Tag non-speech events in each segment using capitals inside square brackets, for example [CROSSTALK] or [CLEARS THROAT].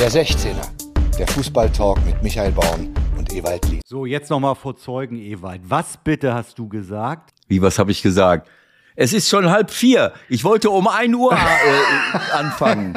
Der 16er, der Fußballtalk mit Michael Baum und Ewald Lien. So, jetzt nochmal vor Zeugen, Ewald. Was bitte hast du gesagt? Wie, was habe ich gesagt? Es ist schon halb vier. Ich wollte um ein Uhr äh, [LAUGHS] anfangen.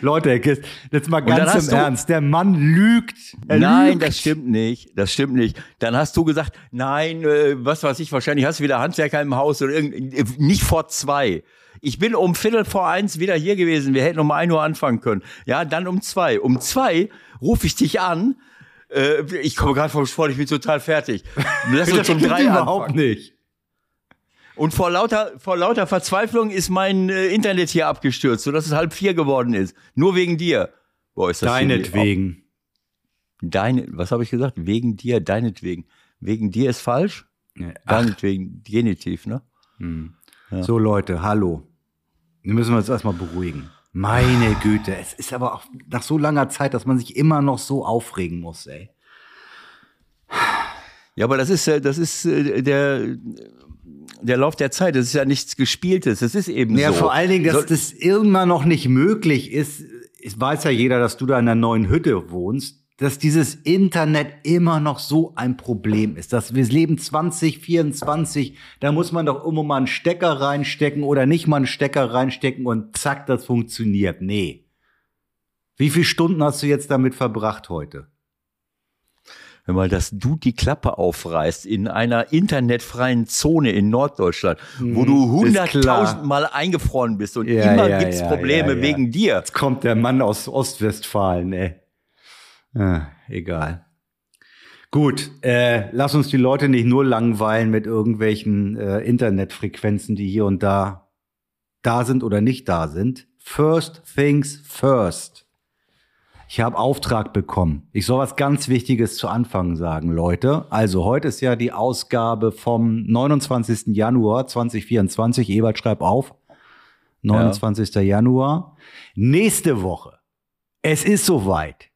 Leute, jetzt mal ganz im Ernst. Der Mann lügt. Er nein, lügt. das stimmt nicht. Das stimmt nicht. Dann hast du gesagt, nein, äh, was weiß ich, wahrscheinlich hast du wieder Handwerker im Haus oder irgend, nicht vor zwei. Ich bin um Viertel vor eins wieder hier gewesen. Wir hätten um ein Uhr anfangen können. Ja, dann um zwei. Um zwei rufe ich dich an. Äh, ich komme gerade vom Sport, ich bin total fertig. [LAUGHS] Lass uns um drei überhaupt anfangen. nicht. Und vor lauter, vor lauter Verzweiflung ist mein äh, Internet hier abgestürzt, sodass es halb vier geworden ist. Nur wegen dir. Boah, ist das Deinetwegen. Deine, was habe ich gesagt? Wegen dir, deinetwegen. Wegen dir ist falsch? Ja, deinetwegen, Genitiv, ne? Hm. Ja. So Leute, hallo. Wir müssen uns erstmal beruhigen. Meine Güte, es ist aber auch nach so langer Zeit, dass man sich immer noch so aufregen muss, ey. Ja, aber das ist, äh, das ist äh, der, der Lauf der Zeit. Das ist ja nichts Gespieltes. Das ist eben ja, so. Ja, vor allen Dingen, dass so, das immer noch nicht möglich ist. Es weiß ja jeder, dass du da in einer neuen Hütte wohnst dass dieses Internet immer noch so ein Problem ist. Dass wir leben 2024, da muss man doch immer mal einen Stecker reinstecken oder nicht mal einen Stecker reinstecken und zack, das funktioniert. Nee. Wie viele Stunden hast du jetzt damit verbracht heute? Wenn mal, dass du die Klappe aufreißt in einer internetfreien Zone in Norddeutschland, wo du mhm, hunderttausend Mal eingefroren bist und ja, immer ja, gibt's ja, Probleme wegen dir. Jetzt kommt der Mann aus Ostwestfalen, ey. Egal. Gut, äh, lass uns die Leute nicht nur langweilen mit irgendwelchen äh, Internetfrequenzen, die hier und da da sind oder nicht da sind. First things first. Ich habe Auftrag bekommen. Ich soll was ganz Wichtiges zu Anfang sagen, Leute. Also heute ist ja die Ausgabe vom 29. Januar 2024. Ewald schreib auf. 29. Ja. Januar. Nächste Woche. Es ist soweit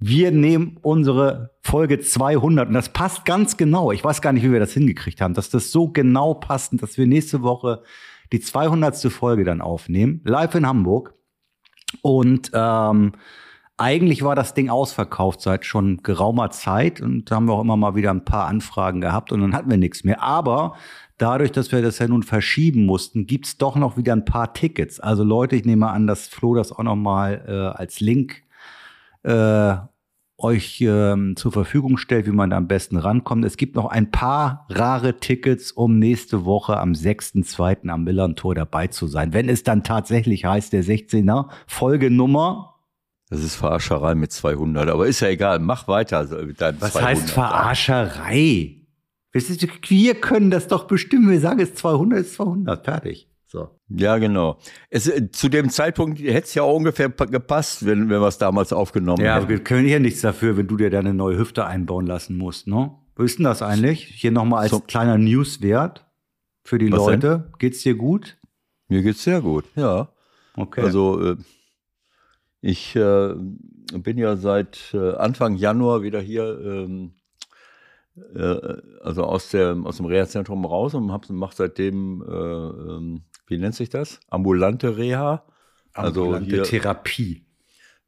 wir nehmen unsere Folge 200 und das passt ganz genau. Ich weiß gar nicht, wie wir das hingekriegt haben, dass das so genau passt und dass wir nächste Woche die 200. Folge dann aufnehmen, live in Hamburg. Und ähm, eigentlich war das Ding ausverkauft seit schon geraumer Zeit und da haben wir auch immer mal wieder ein paar Anfragen gehabt und dann hatten wir nichts mehr. Aber dadurch, dass wir das ja nun verschieben mussten, gibt's doch noch wieder ein paar Tickets. Also Leute, ich nehme an, dass Flo das auch noch mal äh, als Link äh, euch ähm, zur Verfügung stellt, wie man da am besten rankommt. Es gibt noch ein paar rare Tickets, um nächste Woche am 6.2. am Millern-Tor dabei zu sein. Wenn es dann tatsächlich heißt, der 16er Folgenummer. Das ist Verarscherei mit 200, aber ist ja egal, mach weiter. Mit deinem Was 200. heißt Verarscherei? Wir können das doch bestimmen. Wir sagen, es 200 ist 200. Fertig. So. Ja, genau. Es, äh, zu dem Zeitpunkt hätte es ja auch ungefähr gepasst, wenn, wenn wir es damals aufgenommen ja, hätten. Ja, wir können ja nichts dafür, wenn du dir deine neue Hüfte einbauen lassen musst, ne? Wo ist denn das eigentlich? Hier nochmal als so. kleiner Newswert für die Was Leute. Denn? Geht's dir gut? Mir geht's sehr gut, ja. Okay. Also, äh, ich äh, bin ja seit äh, Anfang Januar wieder hier, ähm, äh, also aus, der, aus dem Reha-Zentrum raus und mache seitdem äh, ähm, wie nennt sich das? Ambulante Reha. Also Ambulante also hier, Therapie.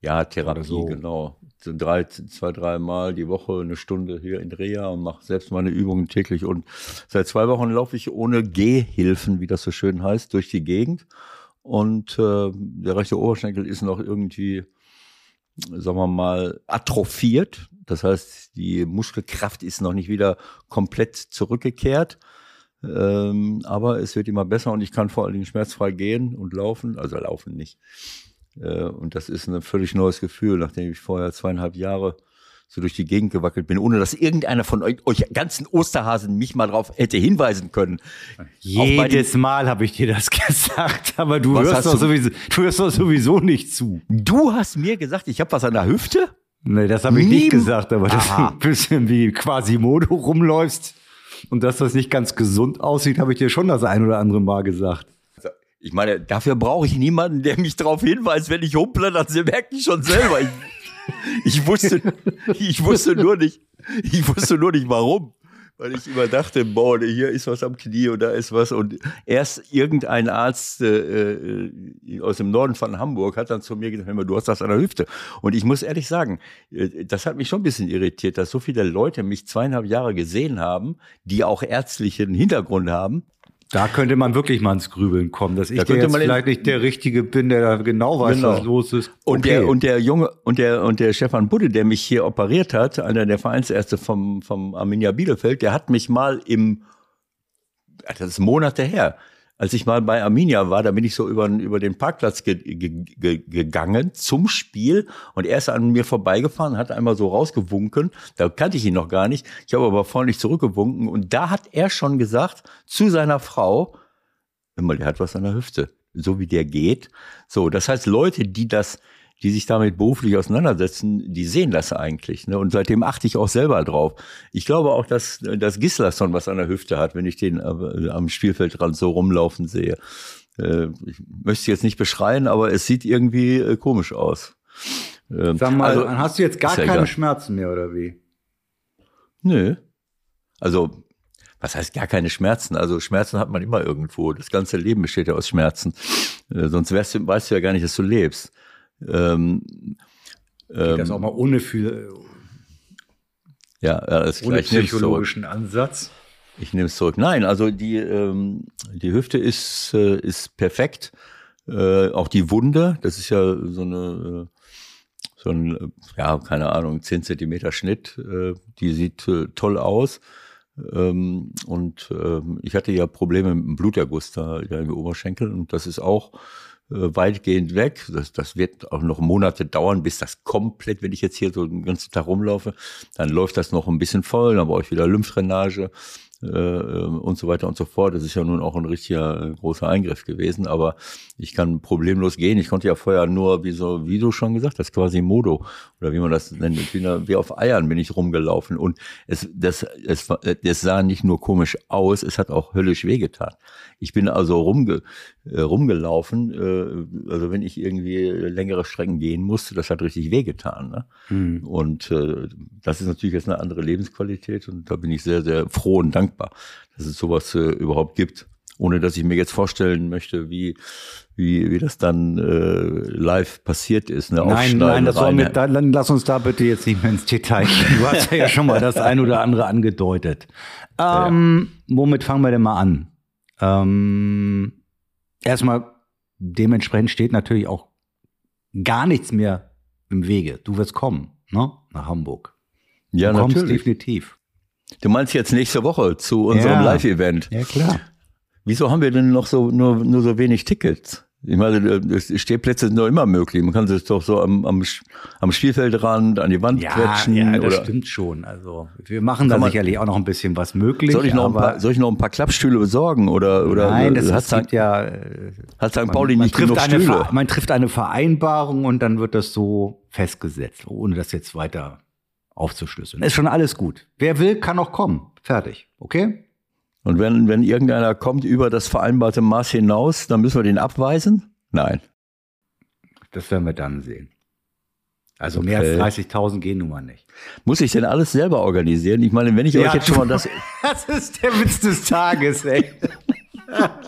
Ja, Therapie, so. genau. Drei, zwei, drei Mal die Woche eine Stunde hier in Reha und mache selbst meine Übungen täglich. Und seit zwei Wochen laufe ich ohne Gehhilfen, wie das so schön heißt, durch die Gegend. Und äh, der rechte Oberschenkel ist noch irgendwie, sagen wir mal, atrophiert. Das heißt, die Muskelkraft ist noch nicht wieder komplett zurückgekehrt. Ähm, aber es wird immer besser und ich kann vor allen Dingen schmerzfrei gehen und laufen, also laufen nicht. Äh, und das ist ein völlig neues Gefühl, nachdem ich vorher zweieinhalb Jahre so durch die Gegend gewackelt bin, ohne dass irgendeiner von euch, euch ganzen Osterhasen mich mal drauf hätte hinweisen können. Jedes Mal habe ich dir das [LAUGHS] gesagt, aber du hörst, doch sowieso, du hörst doch sowieso nicht zu. Du hast mir gesagt, ich habe was an der Hüfte? Nee, das habe ich Nie nicht gesagt, aber das ist ein bisschen wie Quasimodo rumläufst. Und dass das nicht ganz gesund aussieht, habe ich dir schon das ein oder andere Mal gesagt. Also, ich meine, dafür brauche ich niemanden, der mich darauf hinweist, wenn ich humple, sie merken schon selber. Ich, ich wusste, ich wusste nur nicht, ich wusste nur nicht warum. Weil ich immer dachte, boah, hier ist was am Knie und da ist was. Und erst irgendein Arzt äh, äh aus dem Norden von Hamburg hat dann zu mir gesagt, du hast das an der Hüfte. Und ich muss ehrlich sagen, äh, das hat mich schon ein bisschen irritiert, dass so viele Leute mich zweieinhalb Jahre gesehen haben, die auch ärztlichen Hintergrund haben da könnte man wirklich mal ins Grübeln kommen, dass ich da jetzt vielleicht nicht der Richtige bin, der da genau weiß, genau. was los ist. Okay. Und der und der Junge und der und der Stefan Budde, der mich hier operiert hat, einer der Vereinsärzte vom vom Arminia Bielefeld, der hat mich mal im das ist Monate her, als ich mal bei Arminia war, da bin ich so über, über den Parkplatz ge, ge, ge, gegangen zum Spiel und er ist an mir vorbeigefahren, hat einmal so rausgewunken. Da kannte ich ihn noch gar nicht. Ich habe aber freundlich zurückgewunken und da hat er schon gesagt zu seiner Frau, immer, der hat was an der Hüfte. So wie der geht. So, das heißt, Leute, die das die sich damit beruflich auseinandersetzen, die sehen das eigentlich. Ne? Und seitdem achte ich auch selber drauf. Ich glaube auch, dass, dass Gislason was an der Hüfte hat, wenn ich den am Spielfeldrand so rumlaufen sehe. Äh, ich möchte jetzt nicht beschreien, aber es sieht irgendwie äh, komisch aus. Ähm, Sag mal, also, hast du jetzt gar keine egal. Schmerzen mehr oder wie? Nö. Also was heißt gar keine Schmerzen? Also Schmerzen hat man immer irgendwo. Das ganze Leben besteht ja aus Schmerzen. Äh, sonst weißt du, weißt du ja gar nicht, dass du lebst. Ähm, Geht das ähm, auch mal ohne für ja, alles ohne psychologischen Ansatz. Ich nehme es zurück. Nein, also die ähm, die Hüfte ist äh, ist perfekt. Äh, auch die Wunde, das ist ja so eine äh, so ein ja keine Ahnung 10 Zentimeter Schnitt. Äh, die sieht äh, toll aus. Ähm, und ähm, ich hatte ja Probleme mit dem Bluterguss da im Oberschenkel und das ist auch äh, weitgehend weg. Das, das wird auch noch Monate dauern, bis das komplett, wenn ich jetzt hier so den ganzen Tag rumlaufe, dann läuft das noch ein bisschen voll, dann brauche ich wieder Lymphdrainage äh, und so weiter und so fort. Das ist ja nun auch ein richtiger äh, großer Eingriff gewesen, aber ich kann problemlos gehen. Ich konnte ja vorher nur, wie so, wie du schon gesagt hast, quasi Modo oder wie man das nennt, wie auf Eiern bin ich rumgelaufen und es, das, es, es sah nicht nur komisch aus, es hat auch höllisch wehgetan. Ich bin also rumge, äh, rumgelaufen, äh, also wenn ich irgendwie längere Strecken gehen musste, das hat richtig wehgetan. Ne? Mhm. Und äh, das ist natürlich jetzt eine andere Lebensqualität und da bin ich sehr, sehr froh und dankbar, dass es sowas äh, überhaupt gibt. Ohne dass ich mir jetzt vorstellen möchte, wie, wie, wie das dann äh, live passiert ist. Ne? Nein, nein, das soll mit, dann lass uns da bitte jetzt nicht mehr ins Detail gehen. Du hast ja schon mal das ein oder andere angedeutet. Ähm, ja. Womit fangen wir denn mal an? Ähm, erstmal, dementsprechend steht natürlich auch gar nichts mehr im Wege. Du wirst kommen, ne? Nach Hamburg. Ja, du kommst natürlich. definitiv. Du meinst jetzt nächste Woche zu unserem ja. Live-Event? Ja, klar. Wieso haben wir denn noch so nur, nur so wenig Tickets? Ich meine, Stehplätze sind doch immer möglich. Man kann sich doch so am, am, am Spielfeldrand, an die Wand ja, quetschen. Ja, das oder stimmt schon. Also wir machen da sicherlich auch noch ein bisschen was möglich. Soll ich noch, ein paar, soll ich noch ein paar Klappstühle besorgen? Oder, oder Nein, das hat St. ja. Hat St. Pauli man, nicht man genug Stühle? man trifft eine Vereinbarung und dann wird das so festgesetzt, ohne das jetzt weiter aufzuschlüsseln. Ist schon alles gut. Wer will, kann auch kommen. Fertig. Okay? Und wenn, wenn irgendeiner kommt über das vereinbarte Maß hinaus, dann müssen wir den abweisen? Nein. Das werden wir dann sehen. Also okay. mehr als 30.000 gehen nun mal nicht. Muss ich denn alles selber organisieren? Ich meine, wenn ich ja, euch jetzt schon mal das. [LAUGHS] das ist der Witz des Tages, ey. [LAUGHS]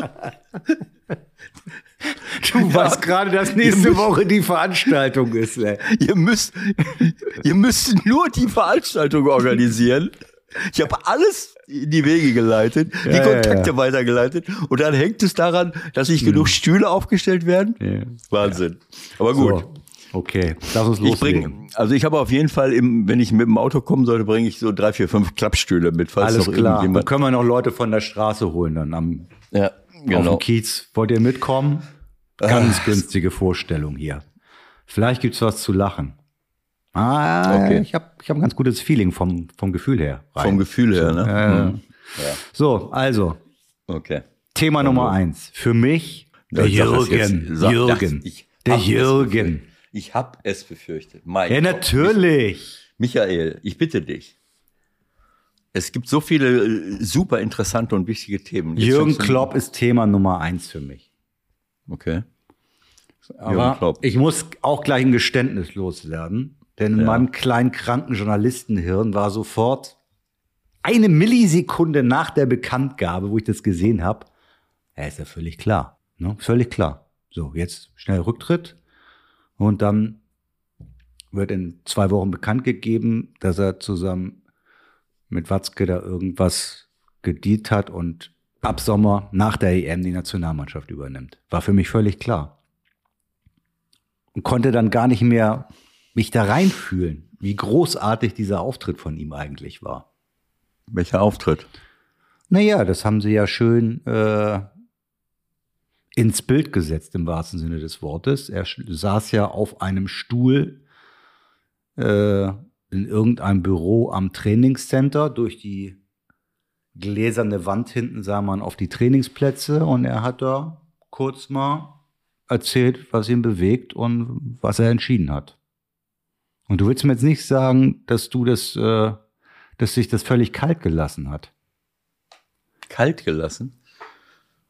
Du ja. weißt gerade, dass nächste müsst, Woche die Veranstaltung ist. Ey. Ihr müsst, ihr müsst nur die Veranstaltung organisieren. Ich habe alles in die Wege geleitet, ja, die Kontakte ja, weitergeleitet und dann hängt es daran, dass nicht genug Stühle aufgestellt werden. Wahnsinn. Aber gut. So. Okay, lass uns loslegen. Ich bring, also ich habe auf jeden Fall, im, wenn ich mit dem Auto kommen sollte, bringe ich so drei, vier, fünf Klappstühle mit. Falls Alles noch klar. Dann können wir noch Leute von der Straße holen dann am ja, genau. auf dem Kiez. Wollt ihr mitkommen? Ganz Ach. günstige Vorstellung hier. Vielleicht gibt's was zu lachen. Ah, okay. ich habe ich hab ein ganz gutes Feeling vom, vom Gefühl her. Rein. Vom Gefühl her, ne? Äh, mhm. ja. So, also. Okay. Thema Dann Nummer eins. Für mich, der Jürgen. Sag, Jürgen. Ich der Jürgen. Ich habe es befürchtet. Mein ja, Gott. natürlich. Michael, ich bitte dich. Es gibt so viele äh, super interessante und wichtige Themen. Jetzt Jürgen Klopp ist Thema Nummer eins für mich. Okay. Aber ich muss auch gleich ein Geständnis loswerden. Denn in ja. meinem kleinen kranken Journalistenhirn war sofort eine Millisekunde nach der Bekanntgabe, wo ich das gesehen habe, ja, ist ja völlig klar. Ne? Völlig klar. So, jetzt schnell Rücktritt und dann wird in zwei Wochen bekannt gegeben, dass er zusammen mit Watzke da irgendwas gedient hat und ab Sommer nach der EM die Nationalmannschaft übernimmt. War für mich völlig klar. Und konnte dann gar nicht mehr mich da reinfühlen, wie großartig dieser Auftritt von ihm eigentlich war. Welcher Auftritt? Naja, das haben sie ja schön äh, ins Bild gesetzt, im wahrsten Sinne des Wortes. Er saß ja auf einem Stuhl äh, in irgendeinem Büro am Trainingscenter. Durch die gläserne Wand hinten sah man auf die Trainingsplätze und er hat da kurz mal erzählt, was ihn bewegt und was er entschieden hat. Und du willst mir jetzt nicht sagen, dass du das, äh, dass sich das völlig kalt gelassen hat. Kalt gelassen?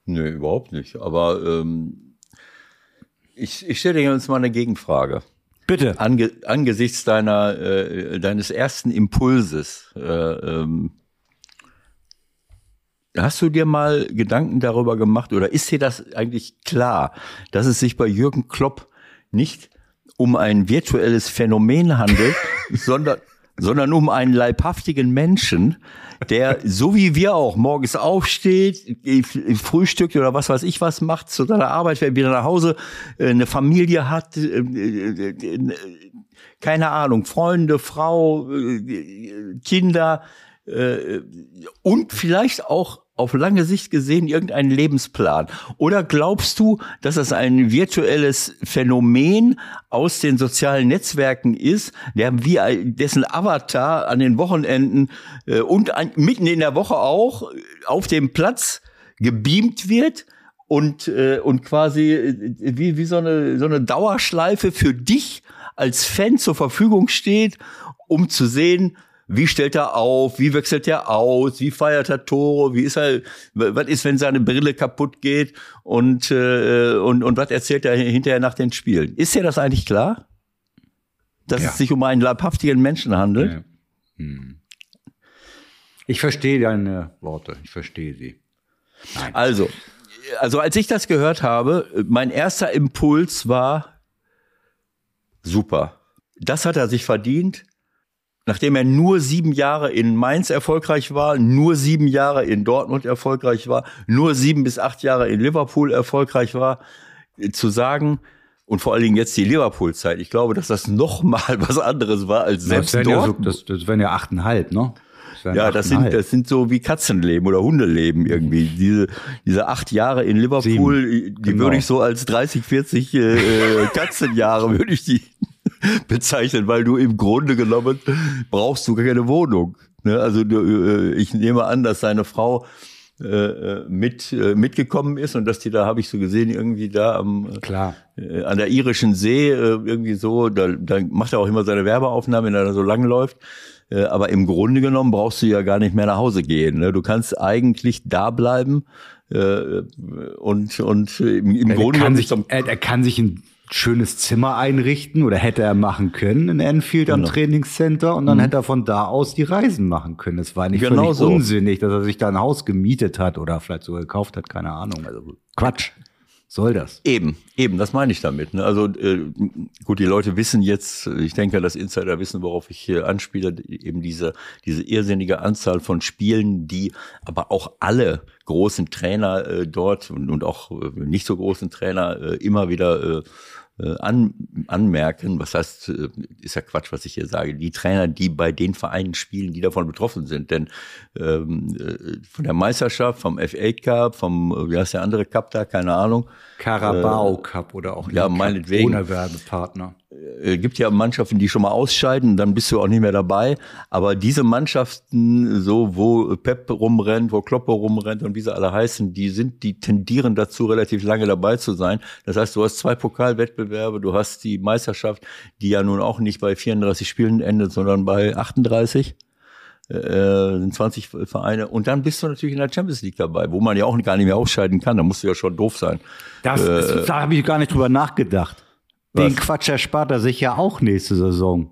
Nö, überhaupt nicht. Aber ähm, ich, ich stelle dir jetzt mal eine Gegenfrage. Bitte. Ange, angesichts deiner, äh, deines ersten Impulses, äh, ähm, hast du dir mal Gedanken darüber gemacht oder ist dir das eigentlich klar, dass es sich bei Jürgen Klopp nicht um ein virtuelles Phänomen handelt, [LAUGHS] sondern sondern um einen leibhaftigen Menschen, der so wie wir auch morgens aufsteht, frühstückt oder was weiß ich was macht, zu seiner Arbeit, wenn wieder nach Hause äh, eine Familie hat, äh, äh, keine Ahnung, Freunde, Frau, Kinder und vielleicht auch auf lange Sicht gesehen irgendeinen Lebensplan? Oder glaubst du, dass das ein virtuelles Phänomen aus den sozialen Netzwerken ist, der wie dessen Avatar an den Wochenenden äh, und an, mitten in der Woche auch auf dem Platz gebeamt wird? Und, äh, und quasi äh, wie, wie so, eine, so eine Dauerschleife für dich als Fan zur Verfügung steht, um zu sehen, wie stellt er auf? Wie wechselt er aus? Wie feiert er Tore? Wie ist er? Was ist, wenn seine Brille kaputt geht? Und äh, und und was erzählt er hinterher nach den Spielen? Ist dir das eigentlich klar, dass ja. es sich um einen leibhaftigen Menschen handelt? Ja. Hm. Ich verstehe deine Worte. Ich verstehe sie. Nein. Also, also als ich das gehört habe, mein erster Impuls war super. Das hat er sich verdient nachdem er nur sieben Jahre in Mainz erfolgreich war, nur sieben Jahre in Dortmund erfolgreich war, nur sieben bis acht Jahre in Liverpool erfolgreich war, zu sagen, und vor allen Dingen jetzt die Liverpool-Zeit. Ich glaube, dass das noch mal [LAUGHS] was anderes war als selbst das dort. Ja so, das, das wären ja achteinhalb, ne? Das ja, das sind, das sind so wie Katzenleben oder Hundeleben irgendwie. Diese, diese acht Jahre in Liverpool, Sieben. die genau. würde ich so als 30, 40 äh, Katzenjahre [LAUGHS] würde ich die [LAUGHS] bezeichnen, weil du im Grunde genommen brauchst du keine Wohnung. Ne? Also du, äh, ich nehme an, dass seine Frau äh, äh, mit mitgekommen ist und dass die da habe ich so gesehen irgendwie da am Klar. Äh, an der irischen See äh, irgendwie so da, da macht er auch immer seine Werbeaufnahmen wenn er da so lang läuft äh, aber im Grunde genommen brauchst du ja gar nicht mehr nach Hause gehen ne? du kannst eigentlich da bleiben und und im, im er Grunde kann sich, er, er kann sich ein schönes Zimmer einrichten oder hätte er machen können in Enfield genau. am Trainingscenter und dann mhm. hätte er von da aus die Reisen machen können. Es war nicht genau völlig so. unsinnig, dass er sich da ein Haus gemietet hat oder vielleicht sogar gekauft hat, keine Ahnung. Also Quatsch. Soll das? Eben, eben, das meine ich damit. Ne? Also äh, gut, die Leute wissen jetzt, ich denke, dass Insider wissen, worauf ich hier anspiele, eben diese, diese irrsinnige Anzahl von Spielen, die aber auch alle großen Trainer äh, dort und, und auch äh, nicht so großen Trainer äh, immer wieder äh, an, anmerken, was heißt, äh, ist ja Quatsch, was ich hier sage, die Trainer, die bei den Vereinen spielen, die davon betroffen sind. Denn ähm, äh, von der Meisterschaft, vom FA Cup, vom, wie heißt der andere Cup da, keine Ahnung. Carabao Cup oder auch ja, meinetwegen. ohne Werbepartner äh, gibt ja Mannschaften, die schon mal ausscheiden, dann bist du auch nicht mehr dabei. Aber diese Mannschaften, so wo Pep rumrennt, wo Kloppe rumrennt und wie sie alle heißen, die sind, die tendieren dazu, relativ lange dabei zu sein. Das heißt, du hast zwei Pokalwettbewerbe, du hast die Meisterschaft, die ja nun auch nicht bei 34 Spielen endet, sondern bei 38 äh, sind 20 Vereine und dann bist du natürlich in der Champions League dabei, wo man ja auch gar nicht mehr ausscheiden kann. Da musst du ja schon doof sein. Das, äh, da habe ich gar nicht drüber nachgedacht. Den Quatsch erspart er sich ja auch nächste Saison.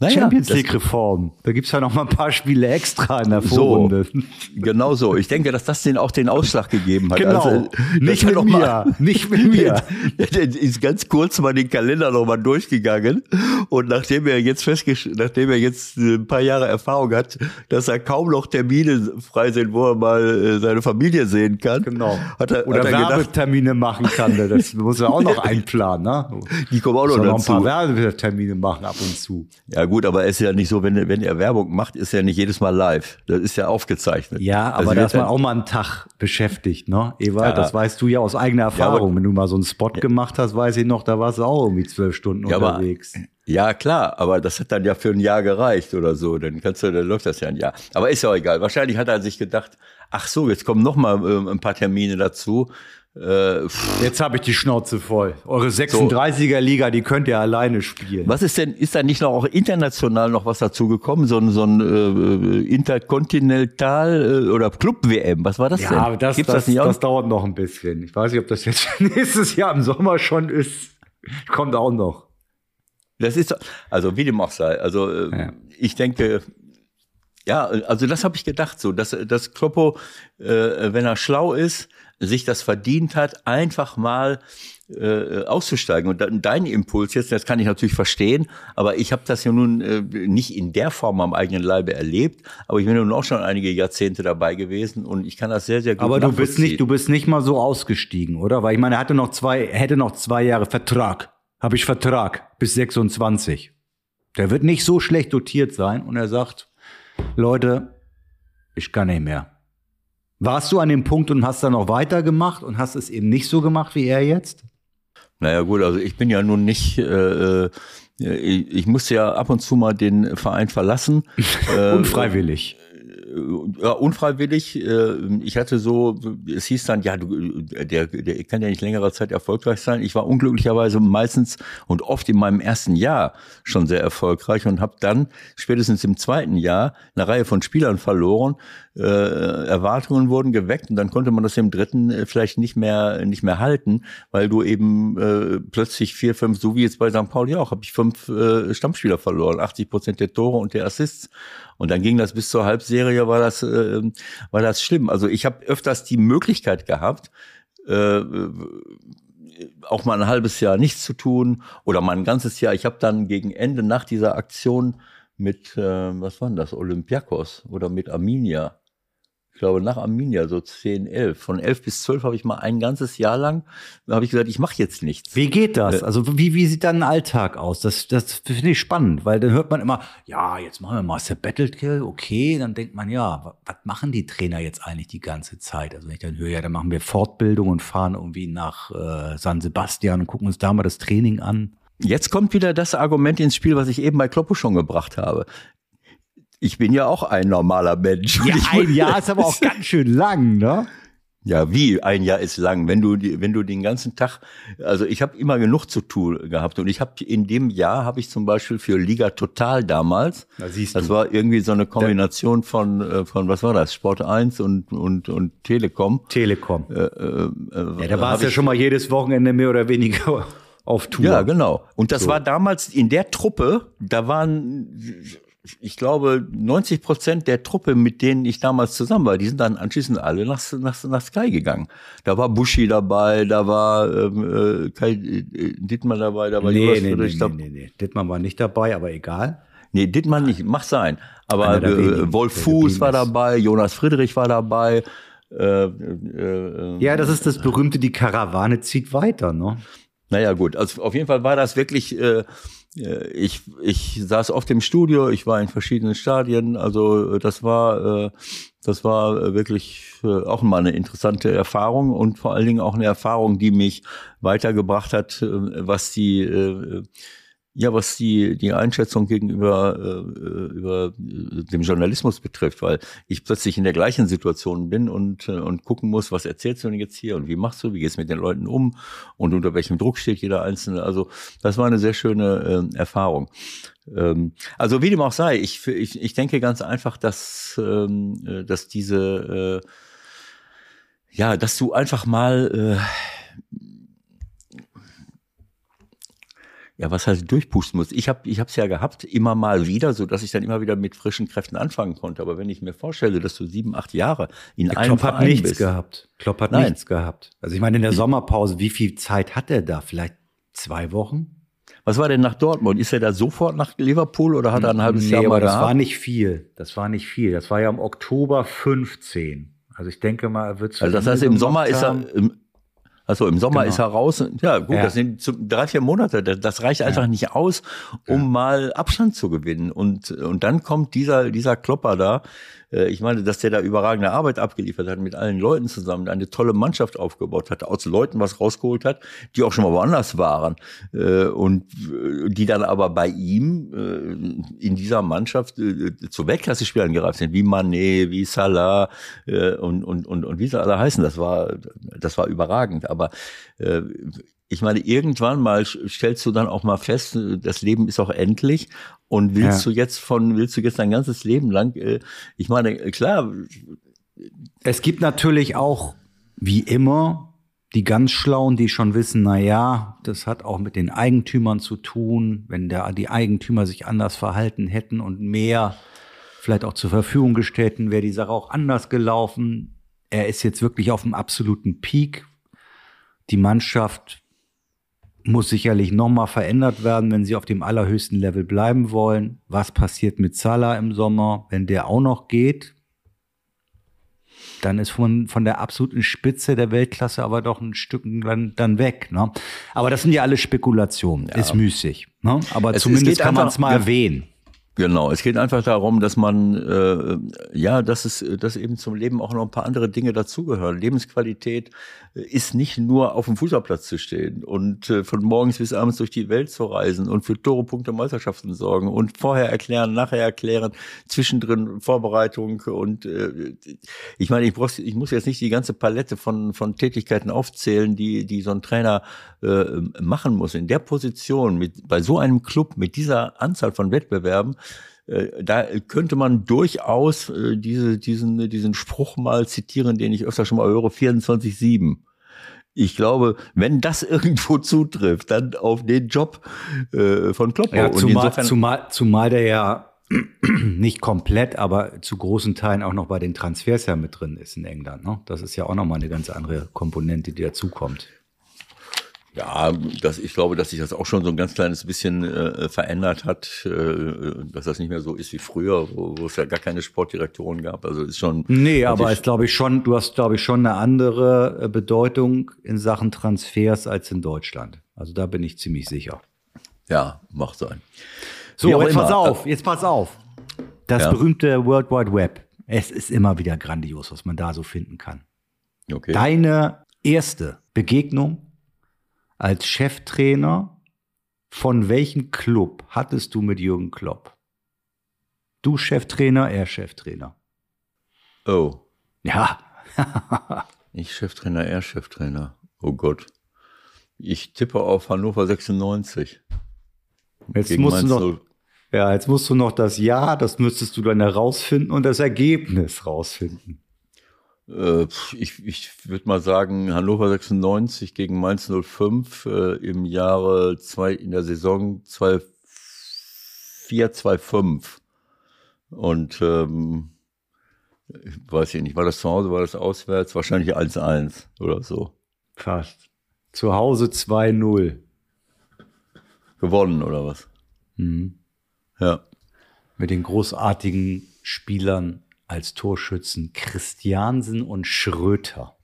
Naja, Champions League Reform. Da gibt's ja noch mal ein paar Spiele extra in der Vorrunde. So, genau so. Ich denke, dass das den auch den Ausschlag gegeben hat. Genau. Also, nicht mit mir. Mal, nicht mit mir. [LAUGHS] ist ganz kurz mal den Kalender noch mal durchgegangen. Und nachdem er jetzt festgestellt, nachdem er jetzt ein paar Jahre Erfahrung hat, dass er kaum noch Termine frei sind, wo er mal äh, seine Familie sehen kann. Genau. Hat er, Oder hat er Werbetermine machen kann. Das muss er auch noch [LAUGHS] einplanen, ne? Die kommen auch noch dazu. noch ein paar Werbetermine machen ab und zu. Ja, gut, aber es ist ja nicht so, wenn, wenn er Werbung macht, ist er nicht jedes Mal live. Das ist ja aufgezeichnet. Ja, aber also da ist man auch mal einen Tag beschäftigt, ne? Ewald, ja. das weißt du ja aus eigener Erfahrung. Ja, wenn du mal so einen Spot ja. gemacht hast, weiß ich noch, da warst du auch irgendwie zwölf Stunden unterwegs. Aber, ja, klar, aber das hat dann ja für ein Jahr gereicht oder so. Dann kannst du, dann läuft das ja ein Jahr. Aber ist ja auch egal. Wahrscheinlich hat er sich gedacht, ach so, jetzt kommen noch mal äh, ein paar Termine dazu. Äh, Jetzt habe ich die Schnauze voll. Eure 36er Liga, die könnt ihr alleine spielen. Was ist denn, ist da nicht noch auch international noch was dazu gekommen? So ein, so ein äh, Interkontinental äh, oder Club-WM? Was war das ja, denn? Ja, das, das, das, das dauert noch ein bisschen. Ich weiß nicht, ob das jetzt [LAUGHS] nächstes Jahr im Sommer schon ist. Kommt auch noch. Das ist, also wie dem auch sei. Also äh, ja. ich denke, ja, also das habe ich gedacht so, dass, dass Kloppo, äh, wenn er schlau ist, sich das verdient hat, einfach mal äh, auszusteigen. Und dein Impuls jetzt, das kann ich natürlich verstehen, aber ich habe das ja nun äh, nicht in der Form am eigenen Leibe erlebt, aber ich bin nun auch schon einige Jahrzehnte dabei gewesen und ich kann das sehr, sehr gut Aber du bist nicht, du bist nicht mal so ausgestiegen, oder? Weil ich meine, er hatte noch zwei, hätte noch zwei Jahre Vertrag. Habe ich Vertrag bis 26. Der wird nicht so schlecht dotiert sein und er sagt, Leute, ich kann nicht mehr. Warst du an dem Punkt und hast dann noch weitergemacht und hast es eben nicht so gemacht wie er jetzt? Naja gut, also ich bin ja nun nicht, äh, äh ich, ich musste ja ab und zu mal den Verein verlassen. [LAUGHS] Äh, Unfreiwillig ja, unfreiwillig. Äh, ich hatte so, es hieß dann, ja, du, der, der kann ja nicht längere Zeit erfolgreich sein. Ich war unglücklicherweise meistens und oft in meinem ersten Jahr schon sehr erfolgreich und habe dann spätestens im zweiten Jahr eine Reihe von Spielern verloren. Äh, Erwartungen wurden geweckt und dann konnte man das im dritten äh, vielleicht nicht mehr nicht mehr halten, weil du eben äh, plötzlich vier, fünf, so wie jetzt bei St. Pauli auch, habe ich fünf äh, Stammspieler verloren, 80 Prozent der Tore und der Assists. Und dann ging das bis zur Halbserie, war das, äh, war das schlimm. Also ich habe öfters die Möglichkeit gehabt, äh, auch mal ein halbes Jahr nichts zu tun oder mal ein ganzes Jahr. Ich habe dann gegen Ende nach dieser Aktion mit, äh, was war denn das, Olympiakos oder mit Arminia, glaube nach Arminia, so 10, 11. Von 11 bis 12 habe ich mal ein ganzes Jahr lang, habe ich gesagt, ich mache jetzt nichts. Wie geht das? Äh, also wie, wie sieht dann ein Alltag aus? Das, das finde ich spannend, weil dann hört man immer, ja, jetzt machen wir mal Sabbatical, okay, dann denkt man, ja, was machen die Trainer jetzt eigentlich die ganze Zeit? Also wenn ich dann höre, ja, dann machen wir Fortbildung und fahren irgendwie nach äh, San Sebastian und gucken uns da mal das Training an. Jetzt kommt wieder das Argument ins Spiel, was ich eben bei Kloppo schon gebracht habe ich bin ja auch ein normaler Mensch. Ja, ein Jahr ist aber auch [LAUGHS] ganz schön lang, ne? Ja, wie ein Jahr ist lang, wenn du wenn du den ganzen Tag, also ich habe immer genug zu tun gehabt und ich habe in dem Jahr habe ich zum Beispiel für Liga Total damals, da das war irgendwie so eine Kombination von äh, von was war das Sport 1 und und und Telekom. Telekom. Äh, äh, ja, da war es ja schon mal jedes Wochenende mehr oder weniger [LAUGHS] auf Tour. Ja, genau. Und das so. war damals in der Truppe, da waren ich glaube, 90 Prozent der Truppe, mit denen ich damals zusammen war, die sind dann anschließend alle nach, nach, nach Sky gegangen. Da war Buschi dabei, da war ähm, äh, Kai äh, Dittmann dabei, da war nee, Jonas nee, nee, nee, nee, nee. Dittmann war nicht dabei, aber egal. Nee, Dittmann nicht, mach sein. Aber äh, Wolf Fuß war dabei, Jonas Friedrich war dabei. Äh, äh, äh, ja, das ist das berühmte, die Karawane zieht weiter, ne? Naja, gut. Also auf jeden Fall war das wirklich äh, ich, ich saß oft im Studio, ich war in verschiedenen Stadien, also äh, das war, äh, das war wirklich auch mal eine interessante Erfahrung und vor allen Dingen auch eine Erfahrung, die mich weitergebracht hat, was die ja, was die, die Einschätzung gegenüber äh, über dem Journalismus betrifft, weil ich plötzlich in der gleichen Situation bin und, äh, und gucken muss, was erzählst du denn jetzt hier und wie machst du, wie gehst du mit den Leuten um und unter welchem Druck steht jeder Einzelne. Also das war eine sehr schöne äh, Erfahrung. Ähm, also wie dem auch sei, ich, ich, ich denke ganz einfach, dass, ähm, äh, dass diese, äh, ja, dass du einfach mal äh, ja, was heißt durchpusten muss. Ich habe ich es ja gehabt, immer mal wieder, so dass ich dann immer wieder mit frischen Kräften anfangen konnte. Aber wenn ich mir vorstelle, dass du sieben, acht Jahre in Der einem Klopp hat Verein nichts bist, gehabt. Klopp hat Nein. nichts gehabt. Also ich meine, in der Sommerpause, wie viel Zeit hat er da? Vielleicht zwei Wochen? was war denn nach Dortmund? Ist er da sofort nach Liverpool oder hat er ein halbes Nee, Jahr mal aber das gehabt? war nicht viel. Das war nicht viel. Das war ja im Oktober 15. Also ich denke mal, er wird Also das heißt, im Sommer ist er, im, also im Sommer Genau. ist er raus. Ja, gut, Ja. das sind drei, vier Monate. Das, reicht einfach nicht aus, um mal Abstand zu gewinnen. Und, und dann kommt dieser, dieser Klopper da. Äh, Ich meine, dass der da überragende Arbeit abgeliefert hat, mit allen Leuten zusammen, eine tolle Mannschaft aufgebaut hat, aus Leuten was rausgeholt hat, die auch schon mal woanders waren. Äh, Und äh, die dann aber bei ihm in dieser Mannschaft zu Weltklasse-Spielern gereift sind, wie Mané, wie Salah und, und, und, und wie sie alle heißen. Das war, das war überragend. Aber ich meine, irgendwann mal stellst du dann auch mal fest, äh, das Leben ist auch endlich. Und willst Ja. du jetzt von, willst du jetzt dein ganzes Leben lang, äh, ich meine, klar, Es gibt natürlich auch, wie immer, die ganz Schlauen, die schon wissen, na ja, das hat auch mit den Eigentümern zu tun, wenn der, die Eigentümer sich anders verhalten hätten und mehr vielleicht auch zur Verfügung gestellt hätten, wäre die Sache auch anders gelaufen. Er ist jetzt wirklich auf dem absoluten Peak. Die Mannschaft muss sicherlich nochmal verändert werden, wenn sie auf dem allerhöchsten Level bleiben wollen. Was passiert mit Salah im Sommer, wenn der auch noch geht? dann ist von, von der absoluten Spitze der Weltklasse aber doch ein Stück dann, dann weg. Ne? Aber das sind ja alle Spekulationen. Ist müßig. Ne? Aber Es- es zumindest geht kann man es mal ja. erwähnen. Genau, es geht einfach darum, dass man, äh, ja, dass es, dass eben zum Leben auch noch ein paar andere Dinge dazugehören. Lebensqualität äh, ist nicht nur auf dem Fußballplatz zu stehen und äh, von morgens bis abends durch die Welt zu reisen und für Tore, Punkte, Meisterschaften sorgen und vorher erklären, nachher erklären, zwischendrin Vorbereitung und äh, ich meine, ich, brauch, ich muss jetzt nicht die ganze Palette von, von Tätigkeiten aufzählen, die, die so ein Trainer äh, machen muss. In der Position, mit, bei so einem Club, mit dieser Anzahl von Wettbewerben, da könnte man durchaus äh, diese, diesen, diesen Spruch mal zitieren, den ich öfter schon mal höre, 24-7. Ich glaube, wenn das [LAUGHS] irgendwo zutrifft, dann auf den Job äh, von Kloppo. Ja, zumal, zumal, zumal der ja [CLEARS THROAT] nicht komplett, aber zu großen Teilen auch noch bei den Transfers ja mit drin ist in England. Ne? Das ist ja auch nochmal eine ganz andere Komponente, die dazukommt. Ja, das, ich glaube, dass sich das auch schon so ein ganz kleines bisschen äh, verändert hat, äh, dass das nicht mehr so ist wie früher, wo, wo es ja gar keine Sportdirektoren gab. Also ist schon. Nee, aber ich- ist, glaube ich, schon, du hast, glaube ich, schon eine andere äh, Bedeutung in Sachen Transfers als in Deutschland. Also da bin ich ziemlich sicher. ja, macht sein. So, Wie jetzt pass immer. auf, jetzt pass auf. Das Ja. berühmte World Wide Web. Es ist immer wieder grandios, was man da so finden kann. Okay. Deine erste Begegnung als Cheftrainer von welchem Club hattest du mit Jürgen Klopp? Du Cheftrainer, er Cheftrainer. Oh, Ja. [LAUGHS] ich Cheftrainer, er Cheftrainer. Oh Gott. Ich tippe auf Hannover 96. Jetzt gegen musst du noch, 0. ja, jetzt musst du noch das Ja, das müsstest du dann herausfinden und das Ergebnis rausfinden. Äh, ich ich würde mal sagen, Hannover 96 gegen Mainz 05 äh, im Jahre zwei, in der Saison 24, 25. Und ähm, ich weiß ich nicht, war das zu Hause, war das auswärts? Wahrscheinlich 1-1 oder so. Fast. Zu Hause 2-0. Gewonnen oder was? Mhm. Ja. Mit den großartigen Spielern als Torschützen Christiansen und Schröter.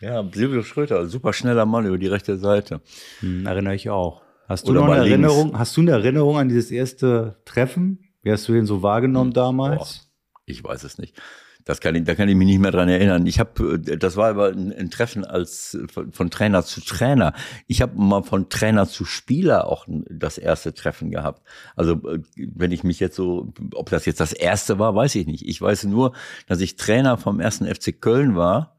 Ja, Silvio Schröter, super schneller Mann über die rechte Seite. Hm, erinnere ich auch. Hast du Oder noch eine links. Erinnerung? Hast du eine Erinnerung an dieses erste Treffen? Wie hast du den so wahrgenommen damals? Ich weiß es nicht. Das kann ich, da kann ich mich nicht mehr dran erinnern. Ich habe, das war aber ein, ein Treffen als von, von Trainer zu Trainer. Ich habe mal von Trainer zu Spieler auch das erste Treffen gehabt. Also äh, wenn ich mich jetzt so, ob das jetzt das erste war, weiß ich nicht. Ich weiß nur, dass ich Trainer vom ersten FC Köln war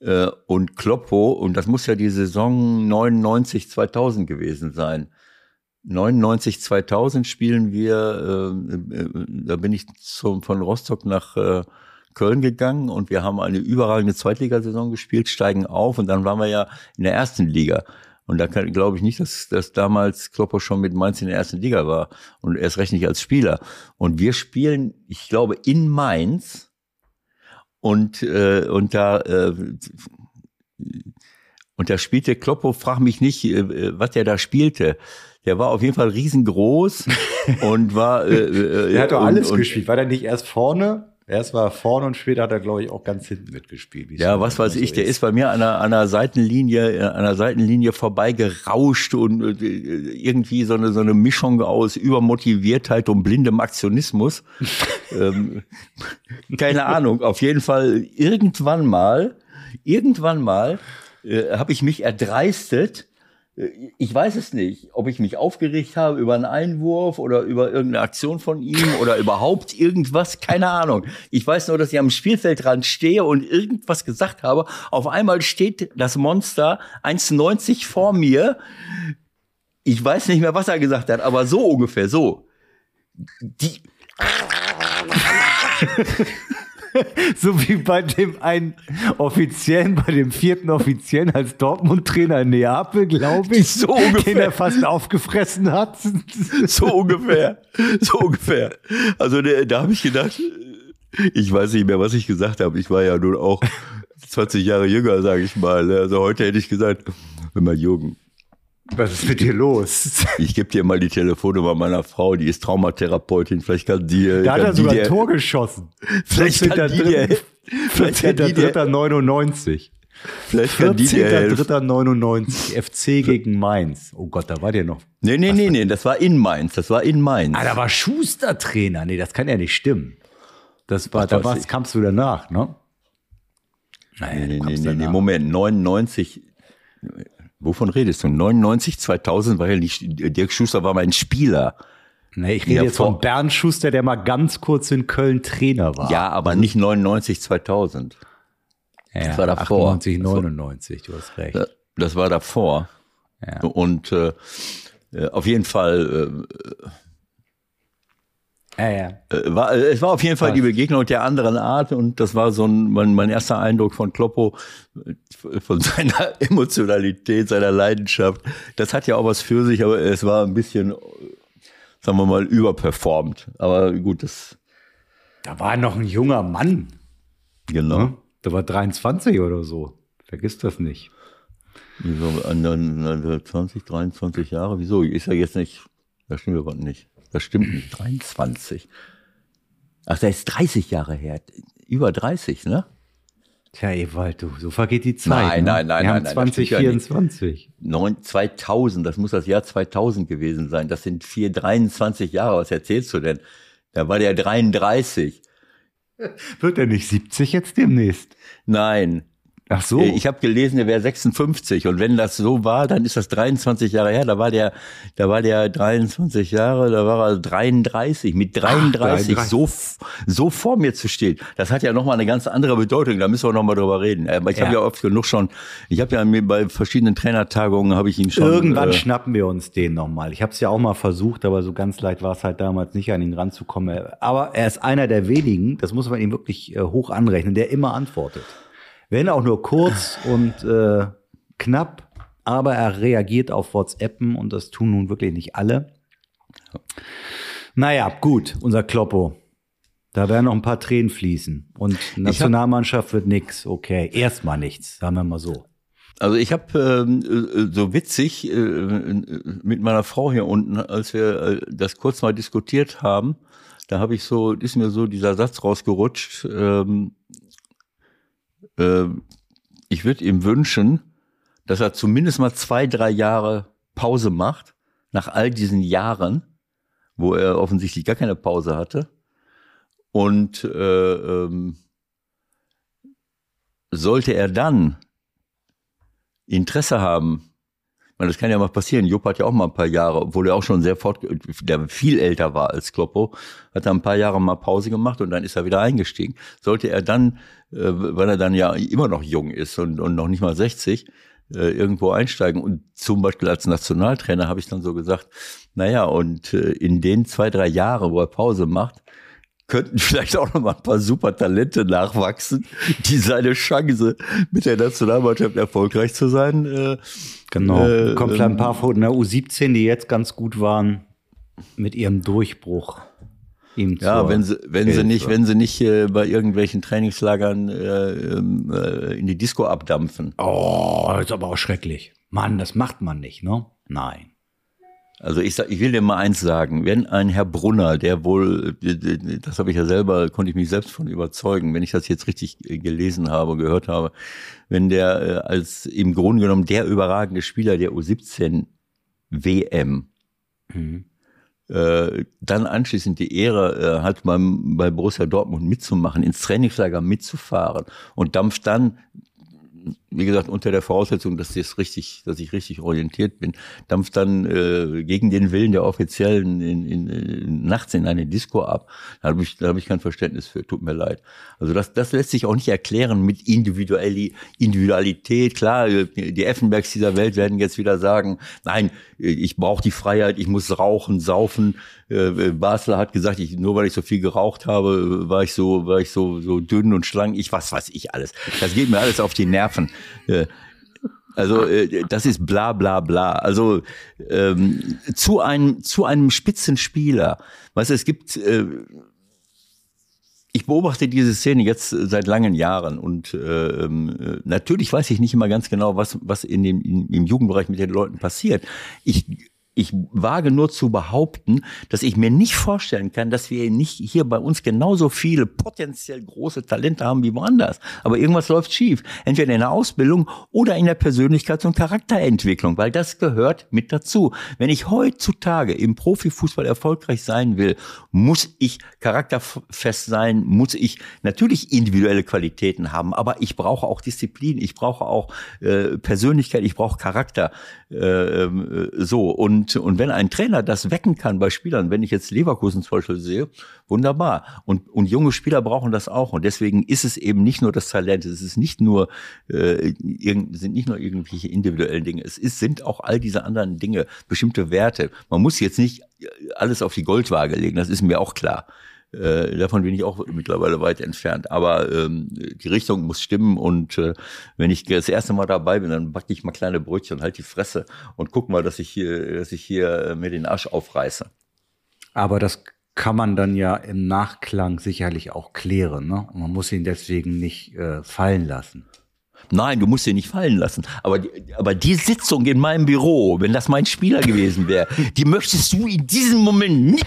äh, und Kloppo und das muss ja die Saison 99 2000 gewesen sein. 99 2000 spielen wir, äh, äh, da bin ich zum, von Rostock nach äh, Köln gegangen und wir haben eine überragende Zweitligasaison gespielt, steigen auf und dann waren wir ja in der ersten Liga. Und da glaube ich nicht, dass, dass damals Kloppo schon mit Mainz in der ersten Liga war und erst recht nicht als Spieler. Und wir spielen, ich glaube, in Mainz und, äh, und da äh, und da spielte Kloppo, frag mich nicht, äh, was der da spielte. Der war auf jeden Fall riesengroß [LAUGHS] und war. Äh, äh, der hat doch alles und, gespielt. War der nicht erst vorne? Erst war er vorne und später hat er, glaube ich, auch ganz hinten mitgespielt. Ja, was weiß ich, so der ist. ist bei mir an einer, an einer Seitenlinie, an einer Seitenlinie vorbeigerauscht und äh, irgendwie so eine, so eine Mischung aus Übermotiviertheit und blindem Aktionismus. [LAUGHS] ähm, keine Ahnung, auf jeden Fall irgendwann mal, irgendwann mal äh, habe ich mich erdreistet, ich weiß es nicht, ob ich mich aufgeregt habe über einen Einwurf oder über irgendeine Aktion von ihm oder [LAUGHS] überhaupt irgendwas, keine Ahnung. Ich weiß nur, dass ich am Spielfeldrand stehe und irgendwas gesagt habe. Auf einmal steht das Monster 1,90 vor mir. Ich weiß nicht mehr, was er gesagt hat, aber so ungefähr, so. Die [LAUGHS] [LAUGHS] so wie bei dem einen Offiziellen, bei dem vierten Offiziellen als Dortmund-Trainer in Neapel, glaube ich, [LAUGHS] so ungefähr. den er fast aufgefressen hat. [LAUGHS] So ungefähr, so ungefähr. Also da habe ich gedacht, ich weiß nicht mehr, was ich gesagt habe. Ich war ja nun auch 20 Jahre jünger, sage ich mal. Also heute hätte ich gesagt, wenn man Jugend was ist mit dir los? Ich gebe dir mal die Telefonnummer meiner Frau, die ist Traumatherapeutin. Vielleicht kann die. Da hat er sogar ein Tor geschossen. Vielleicht kann die dir. [LAUGHS] Vielleicht kann die dir. 99. Vielleicht kann die dir 14.3.99 FC gegen Mainz. Oh Gott, da war der noch. Nee, nee, nee, nee, das war in Mainz. Das war in Mainz. Ah, da war Schuster Trainer. Nee, das kann ja nicht stimmen. Das war, da war's, kamst du danach, ne? Naja, nee, nee, nee, nee, Moment, 99, Wovon redest du? 99, 2000 war ja nicht, Dirk Schuster war mein Spieler. Nee, ich rede ja, jetzt von Bernd Schuster, der mal ganz kurz in Köln Trainer war. Ja, aber nicht 99, 2000. Ja, das war davor. 98, 99, du hast recht. Das war davor. Ja. Und äh, äh auf jeden Fall äh, ja, ja. Äh, war, äh, es war auf jeden Fall die Begegnung der anderen Art und das war so ein, mein, mein erster Eindruck von Kloppo, äh, von [LAUGHS] seiner Emotionalität, seiner Leidenschaft. Das hat ja auch was für sich, aber es war ein bisschen, sagen wir mal, überperformt. Aber gut, das. Da war noch ein junger Mann. Genau. Ne? Der war 23 oder so. Vergiss das nicht. Wieso, 20, 23 Jahre? Wieso? Ist er jetzt nicht, das stimmt aber nicht. Das stimmt nicht. 23. Ach, der ist 30 Jahre her. Über 30, ne? Tja, Ewald, du, so vergeht die Zeit. Nein, ne? nein, nein, Wir nein. Haben 2024. Ja 2000, das muss das Jahr 2000 gewesen sein. Das sind vier, 23 Jahre. Was erzählst du denn? Da war der 33. Wird er nicht 70 jetzt demnächst? Nein, Ach so. Äh, ich habe gelesen, er wäre 56 und wenn das so war, dann ist das 23 Jahre her. Da war der, da war der 23 Jahre, da war er 33. Mit 33 Ach, so so vor mir zu stehen, das hat ja noch mal eine ganz andere Bedeutung. Da müssen wir noch mal drüber reden. Aber ich ja. habe ja oft genug schon, ich habe ja mir bei verschiedenen Trainertagungen habe ich ihn schon. Irgendwann äh, schnappen wir uns den noch mal. Ich habe es ja auch mal versucht, aber so ganz leicht war es halt damals nicht an ihn ranzukommen. Aber er ist einer der wenigen, das muss man ihm wirklich äh, hoch anrechnen, der immer antwortet. Wenn auch nur kurz und äh, knapp, aber er reagiert auf WhatsAppen und das tun nun wirklich nicht alle. Naja, gut, unser Kloppo. Da werden noch ein paar Tränen fließen. Und Nationalmannschaft wird nix. Okay, erstmal nichts, sagen wir mal so. Also ich habe ähm, äh, so witzig äh, mit meiner Frau hier unten, als wir äh, das kurz mal diskutiert haben, da habe ich so, ist mir so dieser Satz rausgerutscht, ähm, äh, ich würde ihm wünschen, dass er zumindest mal zwei, drei Jahre Pause macht, nach all diesen Jahren, wo er offensichtlich gar keine Pause hatte. Und äh, ähm, sollte er dann Interesse haben, meine, das kann ja mal passieren. Jupp hat ja auch mal ein paar Jahre, obwohl er auch schon sehr fort, der viel älter war als Kloppo, hat er ein paar Jahre mal Pause gemacht und dann ist er wieder eingestiegen. Sollte er dann, äh, weil er dann ja immer noch jung ist und, und noch nicht mal 60, äh, irgendwo einsteigen und zum Beispiel als Nationaltrainer habe ich dann so gesagt, naja, und äh, in den zwei, drei Jahren, wo er Pause macht, könnten vielleicht auch noch mal ein paar super Talente nachwachsen, die seine Chance mit der Nationalmannschaft erfolgreich zu sein. Äh, genau. Äh, Kommt vielleicht ein paar von der U17, die jetzt ganz gut waren, mit ihrem Durchbruch. Ihm ja, wenn sie, wenn Hilfe. sie nicht, wenn sie nicht äh, bei irgendwelchen Trainingslagern äh, ähm, äh, in die Disco abdampfen. Oh, das ist aber auch schrecklich. Mann, das macht man nicht, ne? Nein. Also ich, sag, ich will dir mal eins sagen, wenn ein Herr Brunner, der wohl, das habe ich ja selber, konnte ich mich selbst von überzeugen, wenn ich das jetzt richtig gelesen habe, gehört habe, wenn der äh, als im Grunde genommen der überragende Spieler der U17 WM mhm. äh, dann anschließend die Ehre äh, hat, beim, bei Borussia Dortmund mitzumachen, ins Trainingslager mitzufahren und dampft dann wie gesagt, unter der Voraussetzung, dass ich richtig, dass ich richtig orientiert bin, dampft dann äh, gegen den Willen der Offiziellen in, in, in, nachts in eine Disco ab. Da habe ich, da habe ich kein Verständnis für. Tut mir leid. Also das, das lässt sich auch nicht erklären mit Individuali Individualität. Klar, die Effenbergs dieser Welt werden jetzt wieder sagen, nein, ich brauche die Freiheit, ich muss rauchen, saufen. Äh, Basler hat gesagt, ich, nur weil ich so viel geraucht habe, war ich so, war ich so, so dünn und schlank. Ich was weiß ich alles. Das geht mir alles auf die Nerven. Äh, also äh, das ist bla bla bla. Also ähm, zu einem zu einem Spitzenspieler, weißt du, es gibt äh, ich beobachte diese Szene jetzt seit langen Jahren und äh, ähm, natürlich weiß ich nicht immer ganz genau, was was in dem im Jugendbereich mit den Leuten passiert. Ich ich wage nur zu behaupten, dass ich mir nicht vorstellen kann, dass wir nicht hier bei uns genauso viele potenziell große Talente haben wie woanders. Aber irgendwas läuft schief. Entweder in der Ausbildung oder in der Persönlichkeits- und Charakterentwicklung, weil das gehört mit dazu. Wenn ich heutzutage im Profifußball erfolgreich sein will, muss ich charakterfest sein, muss ich natürlich individuelle Qualitäten haben, aber ich brauche auch Disziplin, ich brauche auch äh, Persönlichkeit, ich brauche Charakter. Äh, äh, so und und, und wenn ein Trainer das wecken kann bei Spielern, wenn ich jetzt Leverkusen zum Beispiel sehe, wunderbar. Und, und junge Spieler brauchen das auch. Und deswegen ist es eben nicht nur das Talent, es ist nicht nur, äh, sind nicht nur irgendwelche individuellen Dinge, es ist, sind auch all diese anderen Dinge, bestimmte Werte. Man muss jetzt nicht alles auf die Goldwaage legen, das ist mir auch klar. Äh, davon bin ich auch mittlerweile weit entfernt. Aber ähm, die Richtung muss stimmen und äh, wenn ich das erste Mal dabei bin, dann backe ich mal kleine Brötchen, halt die Fresse und guck mal, dass ich hier, dass ich hier äh, mir den Arsch aufreiße. Aber das kann man dann ja im Nachklang sicherlich auch klären. Ne? Und man muss ihn deswegen nicht äh, fallen lassen. Nein, du musst ihn nicht fallen lassen. Aber aber die Sitzung in meinem Büro, wenn das mein Spieler gewesen wäre, die möchtest du in diesem Moment nicht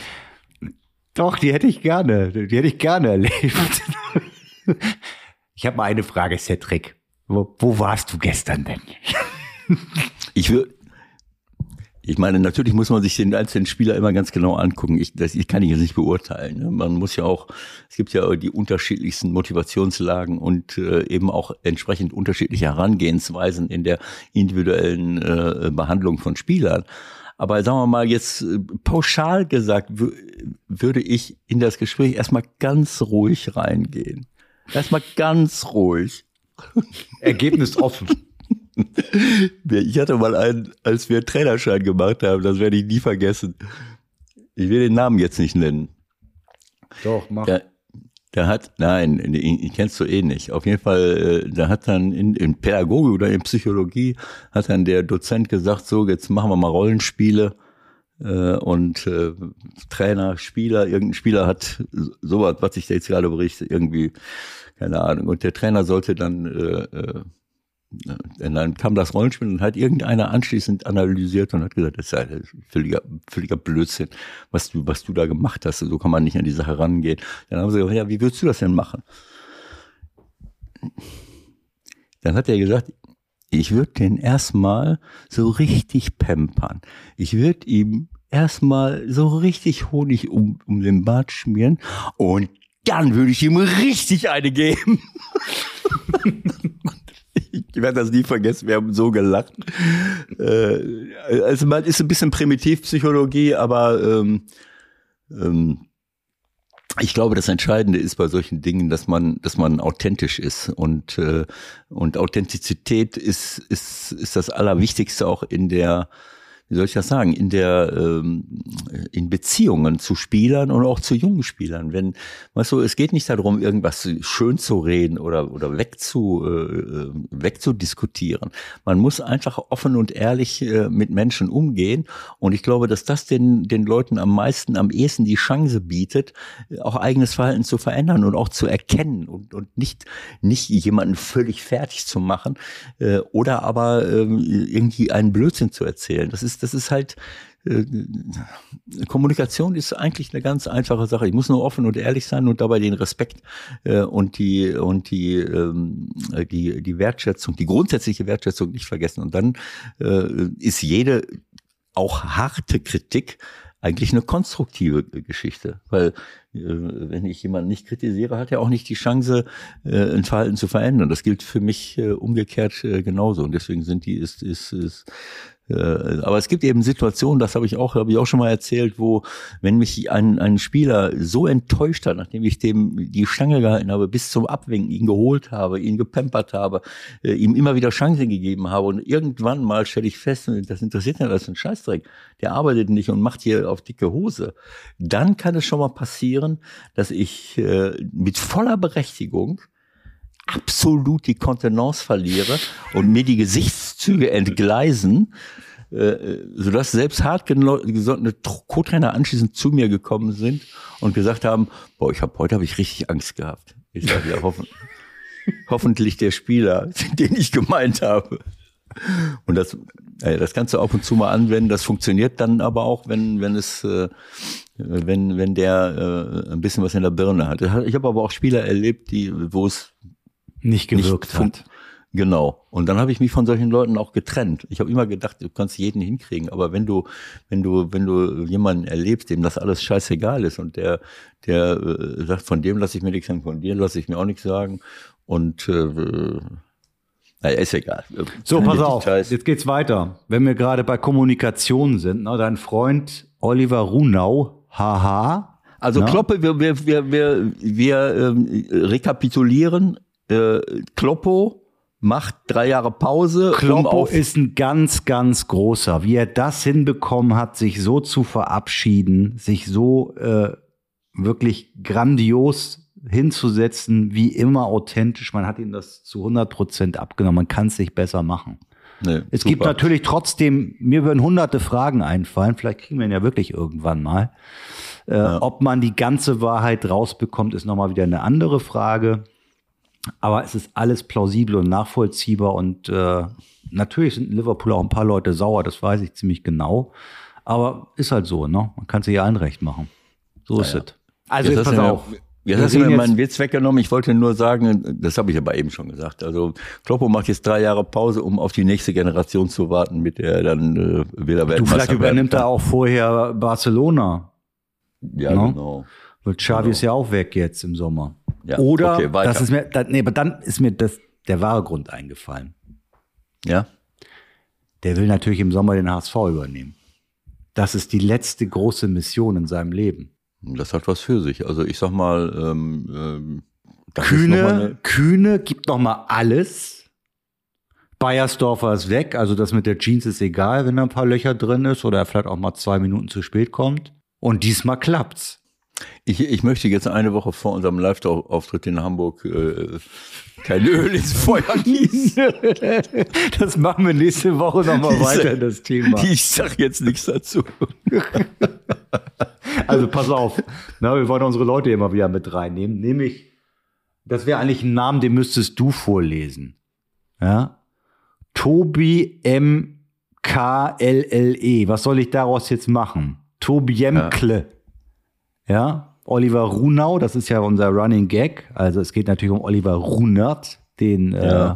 doch, die hätte ich gerne. Die hätte ich gerne erlebt. [LAUGHS] Ich habe mal eine Frage, Cedric. Wo, wo warst du gestern denn? Ich würde, ich meine, natürlich muss man sich den einzelnen Spieler immer ganz genau angucken. Ich, das ich kann ich jetzt nicht beurteilen. Ne? Man muss ja auch, es gibt ja die unterschiedlichsten Motivationslagen und äh, eben auch entsprechend unterschiedliche Herangehensweisen in der individuellen äh, Behandlung von Spielern. Aber sagen wir mal jetzt äh, pauschal gesagt, würde ich in das Gespräch erstmal ganz ruhig reingehen. Erstmal ganz ruhig. [LAUGHS] Ergebnis offen. Ich hatte mal einen, als wir Trainerschein gemacht haben, das werde ich nie vergessen. Ich will den Namen jetzt nicht nennen. Doch, mach. Der, der hat, nein, ihn kennst du eh nicht. Auf jeden Fall, äh, da hat dann in, in Pädagogik oder in Psychologie hat dann der Dozent gesagt, so, jetzt machen wir mal Rollenspiele äh, und äh, Trainer, Spieler, irgendein Spieler hat sowas, was ich da jetzt gerade berichte, irgendwie, keine Ahnung. Und der Trainer sollte dann äh, äh, und dann kam das Rollenspiel und hat irgendeiner anschließend analysiert und hat gesagt, das ist ja völliger, völliger Blödsinn, was du, was du da gemacht hast. So kann man nicht an die Sache rangehen. Dann haben sie gesagt, ja, wie würdest du das denn machen? Dann hat er gesagt, ich würde den erstmal so richtig pampern. Ich würde ihm erstmal so richtig Honig um, um den Bart schmieren und dann würde ich ihm richtig eine geben. [LAUGHS] [LAUGHS] [LAUGHS] ich werde das nie vergessen, wir haben so gelacht. Äh, also man ist ein bisschen Primitivpsychologie, aber ähm, ähm, ich glaube, das Entscheidende ist bei solchen Dingen, dass man, dass man authentisch ist und äh, und Authentizität ist ist ist das Allerwichtigste auch in der wie soll ich das sagen, in der ähm, in Beziehungen zu Spielern und auch zu jungen Spielern. Wenn, weißt du, es geht nicht darum, irgendwas schön zu reden oder oder wegzu äh, wegzudiskutieren. Man muss einfach offen und ehrlich äh, mit Menschen umgehen. Und ich glaube, dass das den den Leuten am meisten, am ehesten die Chance bietet, auch eigenes Verhalten zu verändern und auch zu erkennen und und nicht nicht jemanden völlig fertig zu machen äh, oder aber äh, irgendwie einen Blödsinn zu erzählen. Das ist, das ist halt, äh, Kommunikation ist eigentlich eine ganz einfache Sache. Ich muss nur offen und ehrlich sein und dabei den Respekt äh, und die und die ähm, die die Wertschätzung, die grundsätzliche Wertschätzung nicht vergessen. Und dann äh, ist jede auch harte Kritik eigentlich eine konstruktive Geschichte, weil äh, wenn ich jemanden nicht kritisiere, hat er auch nicht die Chance, äh, ein Verhalten zu verändern. Das gilt für mich äh, umgekehrt äh, genauso und deswegen sind die ist ist, ist aber es gibt eben Situationen, das habe ich auch, habe ich auch schon mal erzählt, wo, wenn mich ein, ein Spieler so enttäuscht hat, nachdem ich dem die Stange gehalten habe, bis zum Abwinken, ihn geholt habe, ihn gepempert habe, äh, ihm immer wieder Chancen gegeben habe und irgendwann mal stelle ich fest, das interessiert nicht, das ist ein Scheißdreck, der arbeitet nicht und macht hier auf dicke Hose, dann kann es schon mal passieren, dass ich äh, mit voller Berechtigung absolut die Kontenance verliere und mir die Gesichtszüge entgleisen, äh, sodass selbst hartgesottene Co-Trainer anschließend zu mir gekommen sind und gesagt haben, boah, ich habe heute habe ich richtig Angst gehabt. Ich sage ja, hoffen, [LAUGHS] hoffentlich der Spieler, den ich gemeint habe. Und das, äh, das kannst du ab und zu mal anwenden. Das funktioniert dann aber auch, wenn, wenn es, äh, wenn, wenn der äh, ein bisschen was in der Birne hat. Ich habe aber auch Spieler erlebt, die, wo es nicht gewirkt nicht hat. Genau. Und dann habe ich mich von solchen Leuten auch getrennt. Ich habe immer gedacht, du kannst jeden hinkriegen, aber wenn du, wenn du, wenn du jemanden erlebst, dem das alles scheißegal ist und der, der äh, sagt, von dem lasse ich mir nichts sagen, von dir lasse ich mir auch nichts sagen und äh, naja, ist egal. So, pass auf, jetzt geht's weiter. Wenn wir gerade bei Kommunikation sind, ne, dein Freund Oliver Runau, haha. Also ne? Kloppe, wir, wir, wir, wir, wir ähm, rekapitulieren äh, Kloppo macht drei Jahre Pause. Kloppo um ist ein ganz, ganz großer. Wie er das hinbekommen hat, sich so zu verabschieden, sich so äh, wirklich grandios hinzusetzen, wie immer authentisch. Man hat ihm das zu 100 Prozent abgenommen. Man kann es sich besser machen. Nee, es super. gibt natürlich trotzdem, mir würden hunderte Fragen einfallen, vielleicht kriegen wir ihn ja wirklich irgendwann mal. Äh, ja. Ob man die ganze Wahrheit rausbekommt, ist nochmal wieder eine andere Frage. Aber es ist alles plausibel und nachvollziehbar und äh, natürlich sind in Liverpool auch ein paar Leute sauer, das weiß ich ziemlich genau. Aber ist halt so, ne? Man kann sich ja allen recht machen. So ja, ist es. Also jetzt pass auf. Jetzt hast du mir meinen Witz weggenommen. Ich wollte nur sagen, das habe ich aber eben schon gesagt. Also Kloppo macht jetzt drei Jahre Pause, um auf die nächste Generation zu warten, mit der er dann äh, wieder Weltmeister Du, vielleicht übernimmt er auch vorher Barcelona. Ja, no? Ne? genau. Weil Xavi genau. ist ja auch weg jetzt im Sommer. Ja, Oder, okay, das ist mir, da, nee, aber dann ist mir das, der wahre Grund eingefallen. Ja. Der will natürlich im Sommer den HSV übernehmen. Das ist die letzte große Mission in seinem Leben. Das hat was für sich. Also ich sag mal, ähm, ähm, Kühne, Kühne gibt noch mal alles. Bayersdorfer ist weg, also das mit der Jeans ist egal, wenn da ein paar Löcher drin ist oder er vielleicht auch mal zwei Minuten zu spät kommt. Und diesmal klappt's. Ich, ich möchte jetzt eine Woche vor unserem Live-Auftritt in Hamburg äh, kein Öl ins Feuer gießen. [LAUGHS] Das machen wir nächste Woche nochmal weiter, das Thema. Ich sag jetzt nichts dazu. [LAUGHS] Also pass auf, Na, wir wollen unsere Leute immer wieder mit reinnehmen. Nämlich, das wäre eigentlich ein Namen, den müsstest du vorlesen. Ja? Tobi M. K. L. L. E. Was soll ich daraus jetzt machen? Tobi Jemkle. Ja. Ja, Oliver Runau, das ist ja unser Running Gag. Also es geht natürlich um Oliver Runert, den äh, ja. äh,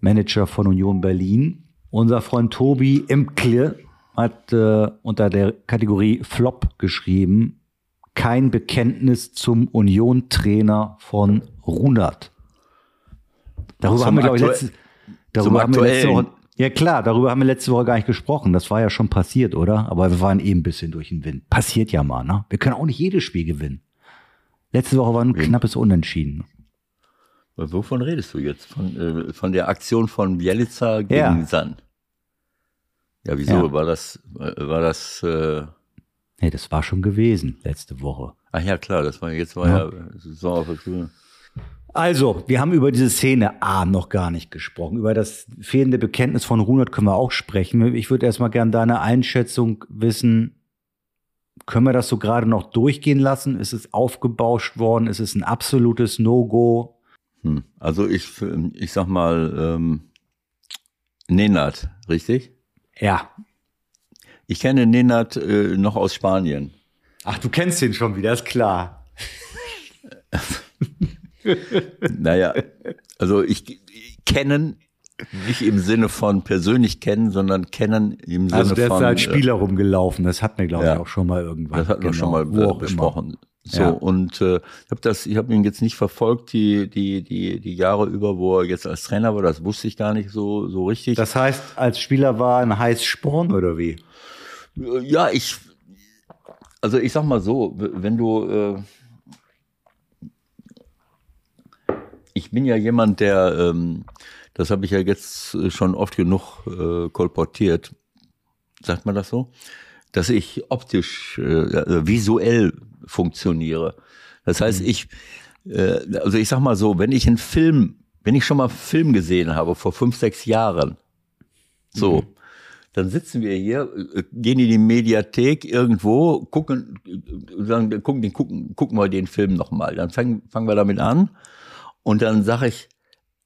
Manager von Union Berlin. Unser Freund Tobi Imkle hat äh, unter der Kategorie Flop geschrieben, kein Bekenntnis zum Union-Trainer von Runert. Darüber haben wir, glaube ich, letzte, darüber haben wir letzte Woche ja klar, darüber haben wir letzte Woche gar nicht gesprochen. Das war ja schon passiert, oder? Aber wir waren eben ein bisschen durch den Wind. Passiert ja mal, ne? Wir können auch nicht jedes Spiel gewinnen. Letzte Woche war ein knappes Unentschieden. Wovon redest du jetzt? Von, äh, von der Aktion von Bielica gegen ja. San? Ja, wieso ja. war das, war das, äh Nee, das war schon gewesen letzte Woche. Ach ja, klar, das war jetzt war ja, ja Saisonaufwärts. Also, wir haben über diese Szene A noch gar nicht gesprochen. Über das fehlende Bekenntnis von Runert können wir auch sprechen. Ich würde erstmal gerne deine Einschätzung wissen. Können wir das so gerade noch durchgehen lassen? Ist es aufgebauscht worden? Ist es ein absolutes No-Go? Hm. Also ich, ich sag mal, ähm, Nenad, richtig? Ja. Ich kenne Nenad äh, noch aus Spanien. Ach, du kennst ihn schon wieder, ist klar. [LAUGHS] naja, also ich, ich kennen nicht im Sinne von persönlich kennen, sondern kennen im Sinne also der von. Also als äh, Spieler rumgelaufen. Das hat mir glaube ja, ich auch schon mal irgendwann. Das hatten wir genau, schon mal besprochen. Immer. So ja. und äh, ich habe das, ich habe ihn jetzt nicht verfolgt die die die die Jahre über, wo er jetzt als Trainer war. Das wusste ich gar nicht so so richtig. Das heißt, als Spieler war ein heiß Sporn oder wie? Ja, ich also ich sag mal so, wenn du äh, ich bin ja jemand, der, ähm, das habe ich ja jetzt schon oft genug äh, kolportiert, sagt man das so, dass ich optisch, äh, visuell funktioniere. Das heißt, mhm. ich, äh, also ich sag mal so, wenn ich einen Film, wenn ich schon mal einen Film gesehen habe vor fünf, sechs Jahren, so, mhm. dann sitzen wir hier, äh, gehen in die Mediathek irgendwo, gucken, äh, sagen, gucken, gucken, gucken wir den Film nochmal. Dann fangen, fangen wir damit an und dann sage ich,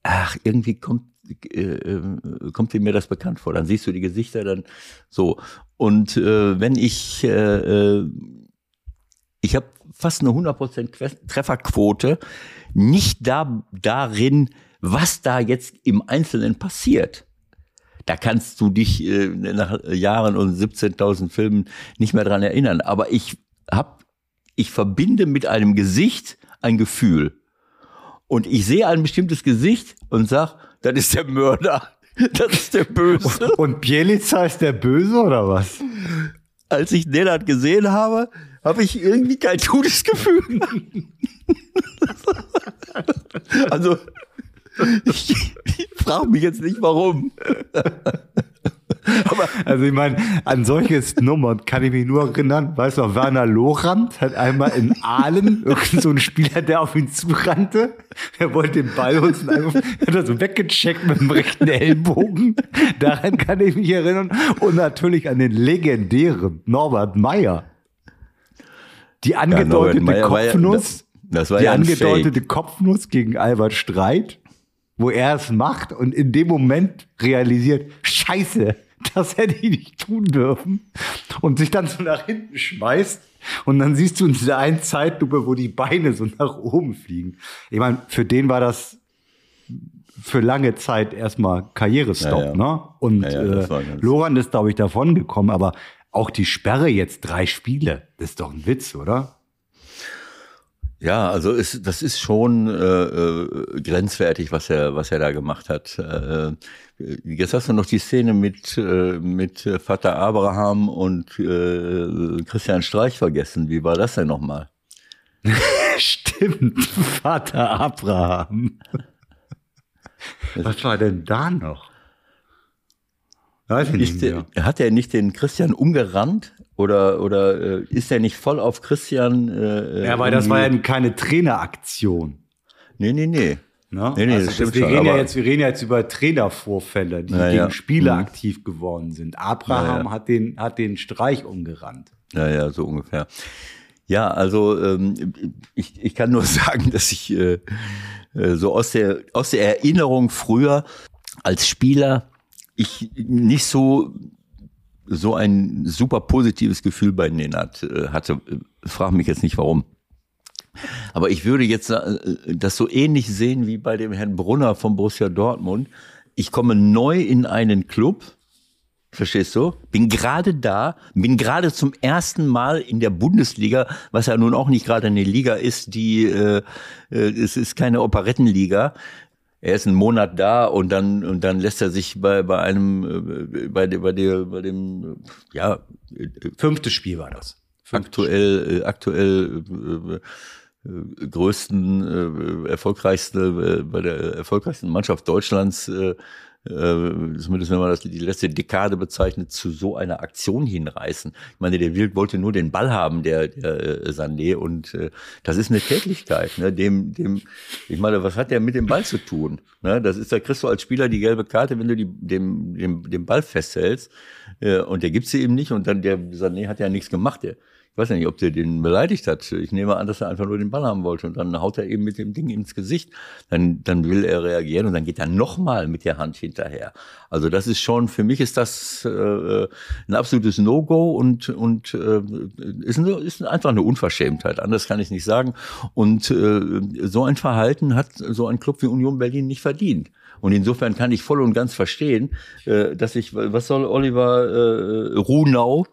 ach, irgendwie kommt, äh, äh, kommt mir das bekannt vor. Dann siehst du die Gesichter dann so. Und äh, wenn ich, äh, äh ich habe fast eine 100% Trefferquote, nicht da, darin, was da jetzt im Einzelnen passiert. Da kannst du dich äh, nach Jahren und 17.000 Filmen nicht mehr dran erinnern. Aber ich hab, ich verbinde mit einem Gesicht ein Gefühl und ich sehe ein bestimmtes Gesicht und sag, das ist der Mörder. [LAUGHS] Das ist der Böse. Und Bielica ist der Böse oder was? Als ich Nenad gesehen habe, habe ich irgendwie kein gutes Gefühl. [LAUGHS] also, [LAUGHS] ich, ich frage mich jetzt nicht warum. Aber also ich meine, an solches Nummer kann ich mich nur erinnern, weißt du, Werner Lorand hat einmal in Aalen irgend so ein Spieler, der auf ihn zurannte, er wollte den Ball und einfach, hat er so weggecheckt mit dem rechten Ellbogen. Daran kann ich mich erinnern. Und natürlich an den legendären Norbert Meyer. Die angedeutete ja, Kopfnuss. Ja, die ja angedeutete Fake. Kopfnuss gegen Albert Streit, wo er es macht und in dem Moment realisiert, Scheiße, das hätte ich nicht tun dürfen. Und sich dann so nach hinten schmeißt. Und dann siehst du in dieser einen Zeitlupe, wo die Beine so nach oben fliegen. Ich meine, für den war das für lange Zeit erstmal Karrierestopp, ja, ja. ne? Und ja, äh, Loran ist, glaube ich, davon gekommen, aber auch die Sperre jetzt drei Spiele, das ist doch ein Witz, oder? Ja, also ist, das ist schon äh, äh, grenzwertig, was er, was er da gemacht hat. Äh, jetzt hast du noch die Szene mit, äh, mit Vater Abraham und äh, Christian Streich vergessen. Wie war das denn nochmal? [LAUGHS] Stimmt, Vater Abraham. Was war denn da noch? Weiß ich nicht der, hat er nicht den Christian umgerannt? Oder, oder äh, ist er nicht voll auf Christian? Äh, ja, weil das war ja keine Traineraktion. Nee, nee, nee. Ne? Nee, also das stimmt wir, reden ja jetzt, wir reden ja jetzt über Trainervorfälle, die ja, gegen ja. Spieler mhm. aktiv geworden sind. Abraham ja, Hat, den, hat den Streich umgerannt. Ja, ja, so ungefähr. Ja, also ähm, ich, ich kann nur [LAUGHS] sagen, dass ich äh, äh, so aus der, aus der Erinnerung früher als Spieler ich nicht so so ein super positives Gefühl bei Nenad äh, hatte. Frag mich jetzt nicht warum. Aber ich würde jetzt äh, das so ähnlich sehen wie bei dem Herrn Brunner von Borussia Dortmund. Ich komme neu in einen Club, verstehst du? Bin gerade da, bin gerade zum ersten Mal in der Bundesliga, was ja nun auch nicht gerade eine Liga ist, die äh, äh es ist keine Operettenliga, er ist einen Monat da und dann und dann lässt er sich bei bei einem äh, bei bei der bei dem ja fünfte Spiel war das. Aktuell äh, aktuell äh, äh, größten äh, erfolgreichste äh, bei der erfolgreichsten Mannschaft Deutschlands äh, zumindest wenn man das die letzte Dekade bezeichnet, zu so einer Aktion hinreißen. Ich meine, der Wild wollte nur den Ball haben, der, der äh, Sané, und äh, das ist eine Tätigkeit. Ne? Dem, dem, ich meine, was hat der mit dem Ball zu tun? Ne? Das ist, da kriegst du als Spieler die gelbe Karte, wenn du die, dem, dem, dem Ball festhältst, äh, und der gibt sie eben nicht, und dann der Sané hat ja nichts gemacht. Der, ich weiß nicht, ob der den beleidigt hat. Ich nehme an, dass er einfach nur den Ball haben wollte. Und dann haut er eben mit dem Ding ins Gesicht. Dann, dann will er reagieren und dann geht er nochmal mit der Hand hinterher. Also das ist schon, für mich ist das äh, ein absolutes No-Go und, und äh, ist, eine, ist einfach eine Unverschämtheit. Anders kann ich nicht sagen. Und äh, so ein Verhalten hat so ein Club wie Union Berlin nicht verdient. Und insofern kann ich voll und ganz verstehen, äh, dass ich, was soll Oliver äh, Runau,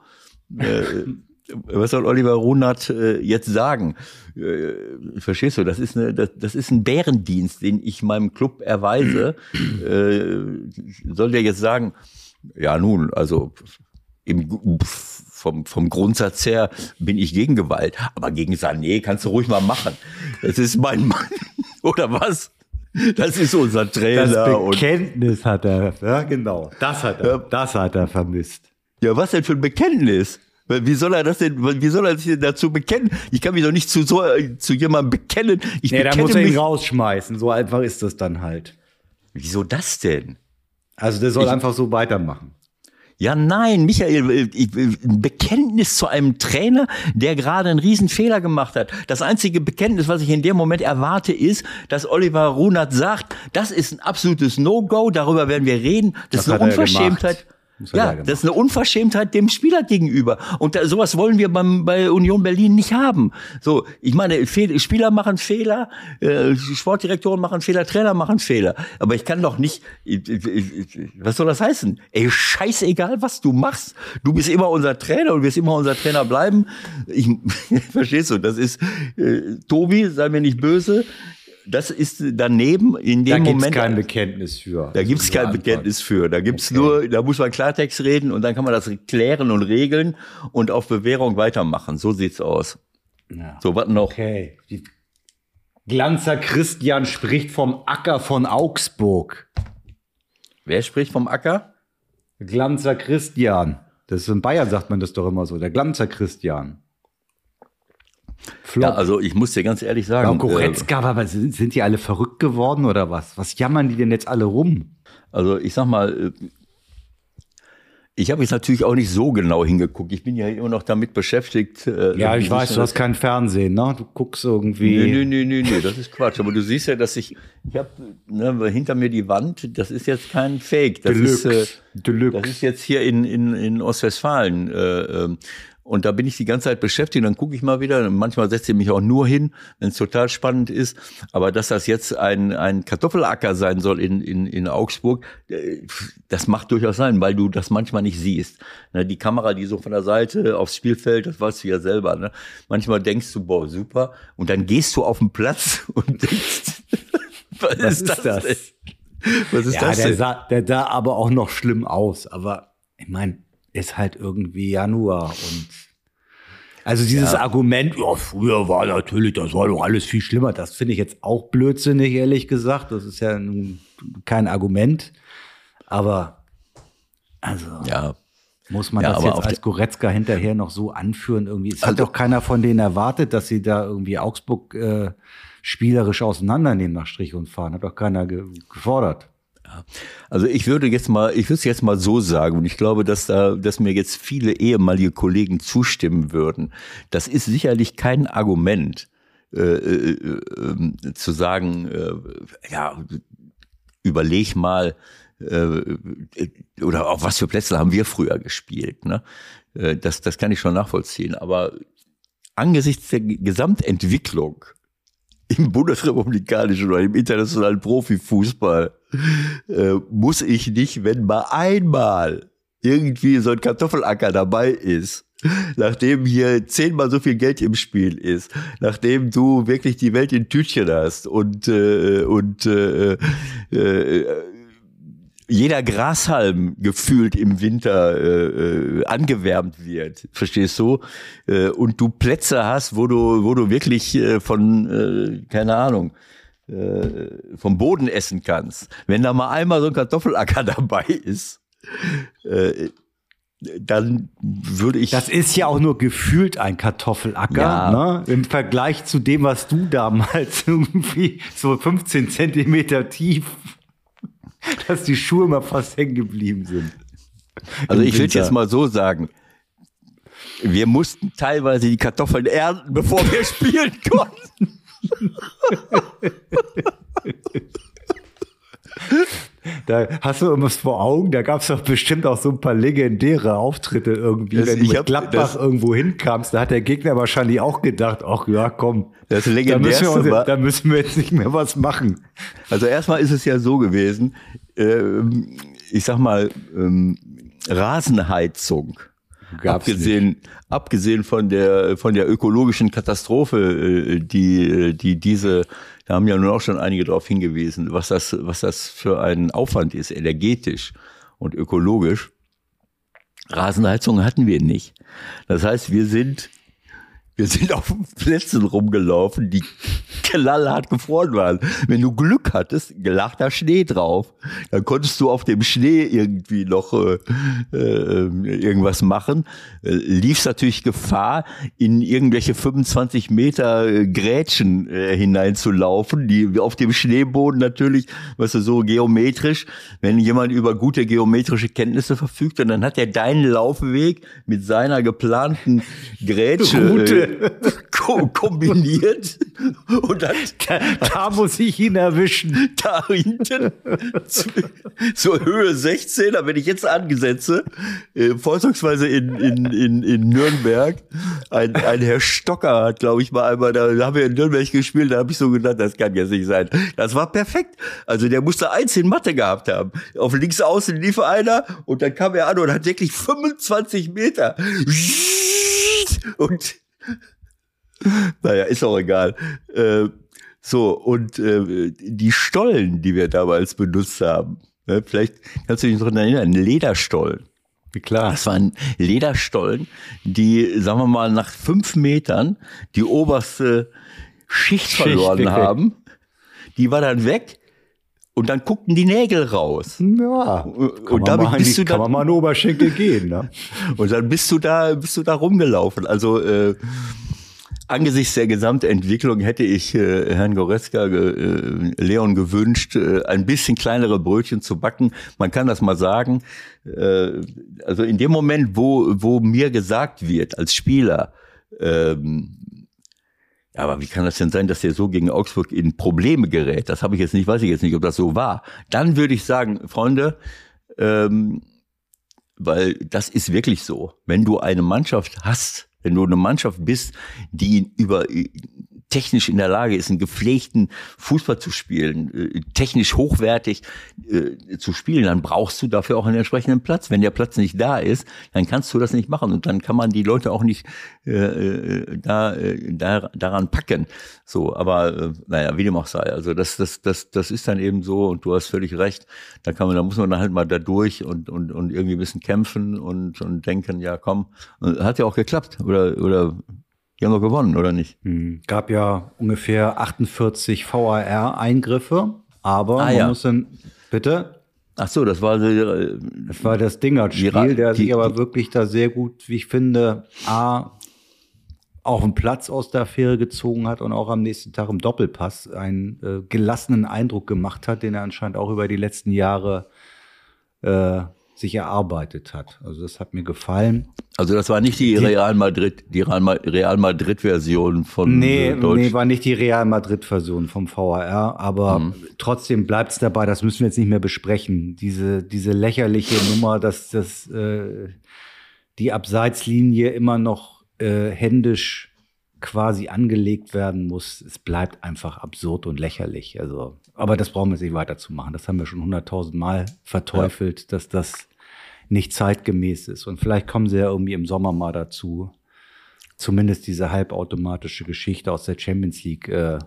äh, was soll Oliver Runert äh, jetzt sagen? Äh, verstehst du? Das ist eine, das, das ist ein Bärendienst, den ich meinem Club erweise. [CLEARS THROAT] äh, soll der jetzt sagen? Ja, nun, also im, vom, vom Grundsatz her bin ich gegen Gewalt, aber gegen Sané kannst du ruhig mal machen. Das ist mein [LAUGHS] Mann, oder was? Das ist unser Trainer. Das Bekenntnis hat er, ja genau. Das hat er, das hat er vermisst. Ja, was denn für ein Bekenntnis? Wie soll er das denn, wie soll er sich denn dazu bekennen? Ich kann mich doch nicht zu so, zu jemandem bekennen. Ich nee, bekenne da muss er ihn mich. rausschmeißen. So einfach ist das dann halt. Wieso das denn? Also der soll Ich- einfach so weitermachen. Ja, nein, Michael, äh, ich- ein Bekenntnis zu einem Trainer, der gerade einen riesen Fehler gemacht hat. Das einzige Bekenntnis, was ich in dem Moment erwarte, ist, dass Oliver Runert sagt, das ist ein absolutes No-Go, darüber werden wir reden. Das, Das ist eine er Unverschämtheit. Ja, das ist eine Unverschämtheit dem Spieler gegenüber. Und da, sowas wollen wir beim, bei Union Berlin nicht haben. So, ich meine, Fehl, Spieler machen Fehler, äh, Sportdirektoren machen Fehler, Trainer machen Fehler. Aber ich kann doch nicht, ich, ich, ich, was soll das heißen? Ey, scheißegal, was du machst. Du bist immer unser Trainer und wirst immer unser Trainer bleiben. Ich, [LAUGHS] verstehst du, das ist, äh, Tobi, sei mir nicht böse, das ist daneben in Da dem gibt's Moment. kein Bekenntnis für. Da gibt's kein Antwort. Bekenntnis für. Da gibt's Okay. nur, da muss man Klartext reden und dann kann man das klären und regeln und auf Bewährung weitermachen. So sieht's aus. Ja. So, was noch? Okay. Die Glanzer Christian spricht vom Acker von Augsburg. Wer spricht vom Acker? Glanzer Christian. Das ist in Bayern sagt man das doch immer so. Der Glanzer Christian. Flop. Ja, also ich muss dir ganz ehrlich sagen. Äh, Goretzka, aber sind, sind die alle verrückt geworden oder was? Was jammern die denn jetzt alle rum? also ich sag mal, äh, ich habe jetzt natürlich auch nicht so genau hingeguckt. Ich bin ja immer noch damit beschäftigt. äh, Ja, ich weiß, du hast kein Fernsehen, ne? Du guckst irgendwie. Nee, nee, nee, nee, nee, das ist Quatsch. Aber du siehst ja, dass ich, ich habe ne, hinter mir die Wand, das ist jetzt kein Fake. Das Deluxe. ist, äh, Deluxe. Das ist jetzt hier in, in, in Ostwestfalen. Äh, ähm, und da bin ich die ganze Zeit beschäftigt. Dann gucke ich mal wieder. Manchmal setze ich mich auch nur hin, wenn es total spannend ist. Aber dass das jetzt ein, ein Kartoffelacker sein soll in, in, in Augsburg, äh, das macht durchaus sein, weil du das manchmal nicht siehst. Ne, die Kamera, die so von der Seite aufs Spielfeld, das weißt du ja selber. Ne? Manchmal denkst du, boah, super. Und dann gehst du auf den Platz [LAUGHS] und denkst, [LAUGHS] was, Was ist das? ist das? Was ist ja, das der denn? sah, der sah aber auch noch schlimm aus. Aber ich meine, ist halt irgendwie Januar und also dieses Argument, ja, früher war natürlich, das war doch alles viel schlimmer. Das finde ich jetzt auch blödsinnig, ehrlich gesagt. Das ist ja nun kein Argument. Aber also Ja, muss man Ja, das jetzt als Goretzka hinterher noch so anführen irgendwie? Es hat Also- doch keiner von denen erwartet, dass sie da irgendwie Augsburg äh, spielerisch auseinandernehmen nach Strich und Fahren. Hat doch keiner ge gefordert. Also ich würde jetzt mal, ich würde es jetzt mal so sagen, und ich glaube, dass da, dass mir jetzt viele ehemalige Kollegen zustimmen würden. Das ist sicherlich kein Argument, äh, äh, äh, zu sagen, äh, ja, überleg mal, äh, oder auf was für Plätze haben wir früher gespielt. Ne? Äh, das, das kann ich schon nachvollziehen. Aber angesichts der Gesamtentwicklung im bundesrepublikanischen oder im internationalen Profifußball äh, muss ich nicht, wenn mal einmal irgendwie so ein Kartoffelacker dabei ist, nachdem hier zehnmal so viel Geld im Spiel ist, nachdem du wirklich die Welt in Tütchen hast und äh, und äh, äh, jeder Grashalm gefühlt im Winter äh, äh, angewärmt wird, verstehst du? Äh, und du Plätze hast, wo du, wo du wirklich äh, von, äh, keine Ahnung, äh, vom Boden essen kannst, wenn da mal einmal so ein Kartoffelacker [LAUGHS] dabei ist, äh, dann würde ich. Das ist ja auch nur gefühlt ein Kartoffelacker, ja. ne? Im Vergleich zu dem, was du damals [LAUGHS] irgendwie so 15 Zentimeter tief, [LAUGHS] dass die Schuhe mal fast hängen geblieben sind. Also ich würde jetzt mal so sagen, wir mussten teilweise die Kartoffeln ernten, bevor wir spielen konnten. Da hast du irgendwas vor Augen, da gab es doch bestimmt auch so ein paar legendäre Auftritte irgendwie, das, wenn du mit hab, Gladbach das, irgendwo hinkamst, da hat der Gegner wahrscheinlich auch gedacht, ach ja, komm, das da müssen, wir da müssen wir jetzt nicht mehr was machen. Also erstmal ist es ja so gewesen, ähm, ich sag mal, ähm, Rasenheizung. Gab's abgesehen, nicht. abgesehen von der, von der ökologischen Katastrophe, äh, die, die diese da haben ja nun auch schon einige darauf hingewiesen, was das, was das für ein Aufwand ist, energetisch und ökologisch. Rasenheizung hatten wir nicht. Das heißt, wir sind wir sind auf Plätzen rumgelaufen, die knallhart gefroren waren. Wenn du Glück hattest, lag da Schnee drauf. Dann konntest du auf dem Schnee irgendwie noch äh, äh, irgendwas machen. Äh, liefst natürlich Gefahr, in irgendwelche 25 Meter äh, Grätschen äh, hineinzulaufen, die auf dem Schneeboden natürlich, weißt du, so geometrisch. Wenn jemand über gute geometrische Kenntnisse verfügt, dann hat er deinen Laufweg mit seiner geplanten Grätsche ko kombiniert und dann da, da, muss ich ihn erwischen. Da hinten zur Höhe 16, da wenn ich jetzt angesetze, äh, vorzugsweise in, in, in, in Nürnberg, ein, ein Herr Stocker hat, glaube ich, mal einmal, da haben wir in Nürnberg gespielt, da habe ich so gedacht, das kann jetzt nicht sein. Das war perfekt. Also der musste eins in Mathe gehabt haben. Auf links außen lief einer und dann kam er an und hat wirklich 25 Meter. Und [LAUGHS] naja, ist auch egal. Äh, so, und äh, die Stollen, die wir damals benutzt haben, ne, vielleicht kannst du dich noch erinnern, Lederstollen. Klar. Das waren Lederstollen, die, sagen wir mal, nach fünf Metern die oberste Schicht, Schicht verloren okay. haben. Die war dann weg und dann guckten die Nägel raus. Ja. Und damit bist du dann, kann man mal an Oberschenkel gehen. Ne? [LAUGHS] und dann bist du da, bist du da rumgelaufen. Also äh, Angesichts der Gesamtentwicklung hätte ich äh, Herrn Goretzka, äh, Leon gewünscht, äh, ein bisschen kleinere Brötchen zu backen. Man kann das mal sagen. Äh, also in dem Moment, wo, wo mir gesagt wird als Spieler, ähm, aber wie kann das denn sein, dass der so gegen Augsburg in Probleme gerät? Das habe ich jetzt nicht, weiß ich jetzt nicht, ob das so war. Dann würde ich sagen, Freunde, ähm, weil das ist wirklich so. Wenn du eine Mannschaft hast, wenn du eine Mannschaft bist, die über technisch in der Lage ist, einen gepflegten Fußball zu spielen, äh, technisch hochwertig äh, zu spielen, dann brauchst du dafür auch einen entsprechenden Platz. Wenn der Platz nicht da ist, dann kannst du das nicht machen und dann kann man die Leute auch nicht äh, äh da, äh, da daran packen. So, aber äh, naja, wie dem auch sei. Also das, das, das, das ist dann eben so und du hast völlig recht. Da kann man, da muss man dann halt mal da durch und, und, und irgendwie ein bisschen kämpfen und, und denken, ja komm, hat ja auch geklappt. Oder, oder die haben doch gewonnen, oder nicht? Hm. Gab ja ungefähr 48 VAR-Eingriffe, aber ah, man ja. muss dann, bitte? Ach so, das war, äh, das war das Dingert-Spiel, der sich aber wirklich da sehr gut, wie ich finde, A, auf den Platz aus der Affäre gezogen hat und auch am nächsten Tag im Doppelpass einen äh, gelassenen Eindruck gemacht hat, den er anscheinend auch über die letzten Jahre äh, sich erarbeitet hat. Also das hat mir gefallen. Also das war nicht die, Real Madrid, die Real Madrid Version von nee, Deutsch. Nee, war nicht die Real Madrid Version vom VAR, aber mhm. trotzdem bleibt es dabei, das müssen wir jetzt nicht mehr besprechen. Diese, diese lächerliche Nummer, dass das äh, die Abseitslinie immer noch äh, händisch quasi angelegt werden muss, es bleibt einfach absurd und lächerlich. Also, aber das brauchen wir nicht weiterzumachen. Das haben wir schon hunderttausend Mal verteufelt, ja. dass das nicht zeitgemäß ist. Und vielleicht kommen sie ja irgendwie im Sommer mal dazu, zumindest diese halbautomatische Geschichte aus der Champions League äh,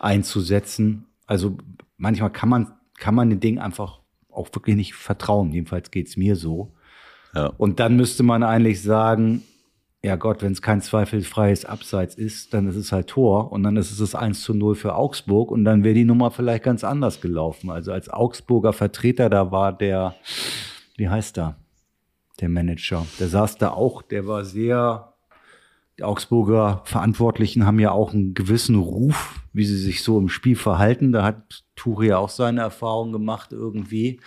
einzusetzen. Also manchmal kann man, kann man den Ding einfach auch wirklich nicht vertrauen. Jedenfalls geht's mir so. Ja. Und dann müsste man eigentlich sagen, ja Gott, wenn es kein zweifelsfreies Abseits ist, dann ist es halt Tor und dann ist es das 1 zu 0 für Augsburg und dann wäre die Nummer vielleicht ganz anders gelaufen. Also als Augsburger Vertreter, da war der, wie heißt er, der Manager, der saß da auch, der war sehr, die Augsburger Verantwortlichen haben ja auch einen gewissen Ruf, wie sie sich so im Spiel verhalten. Da hat Turi auch seine Erfahrung gemacht irgendwie.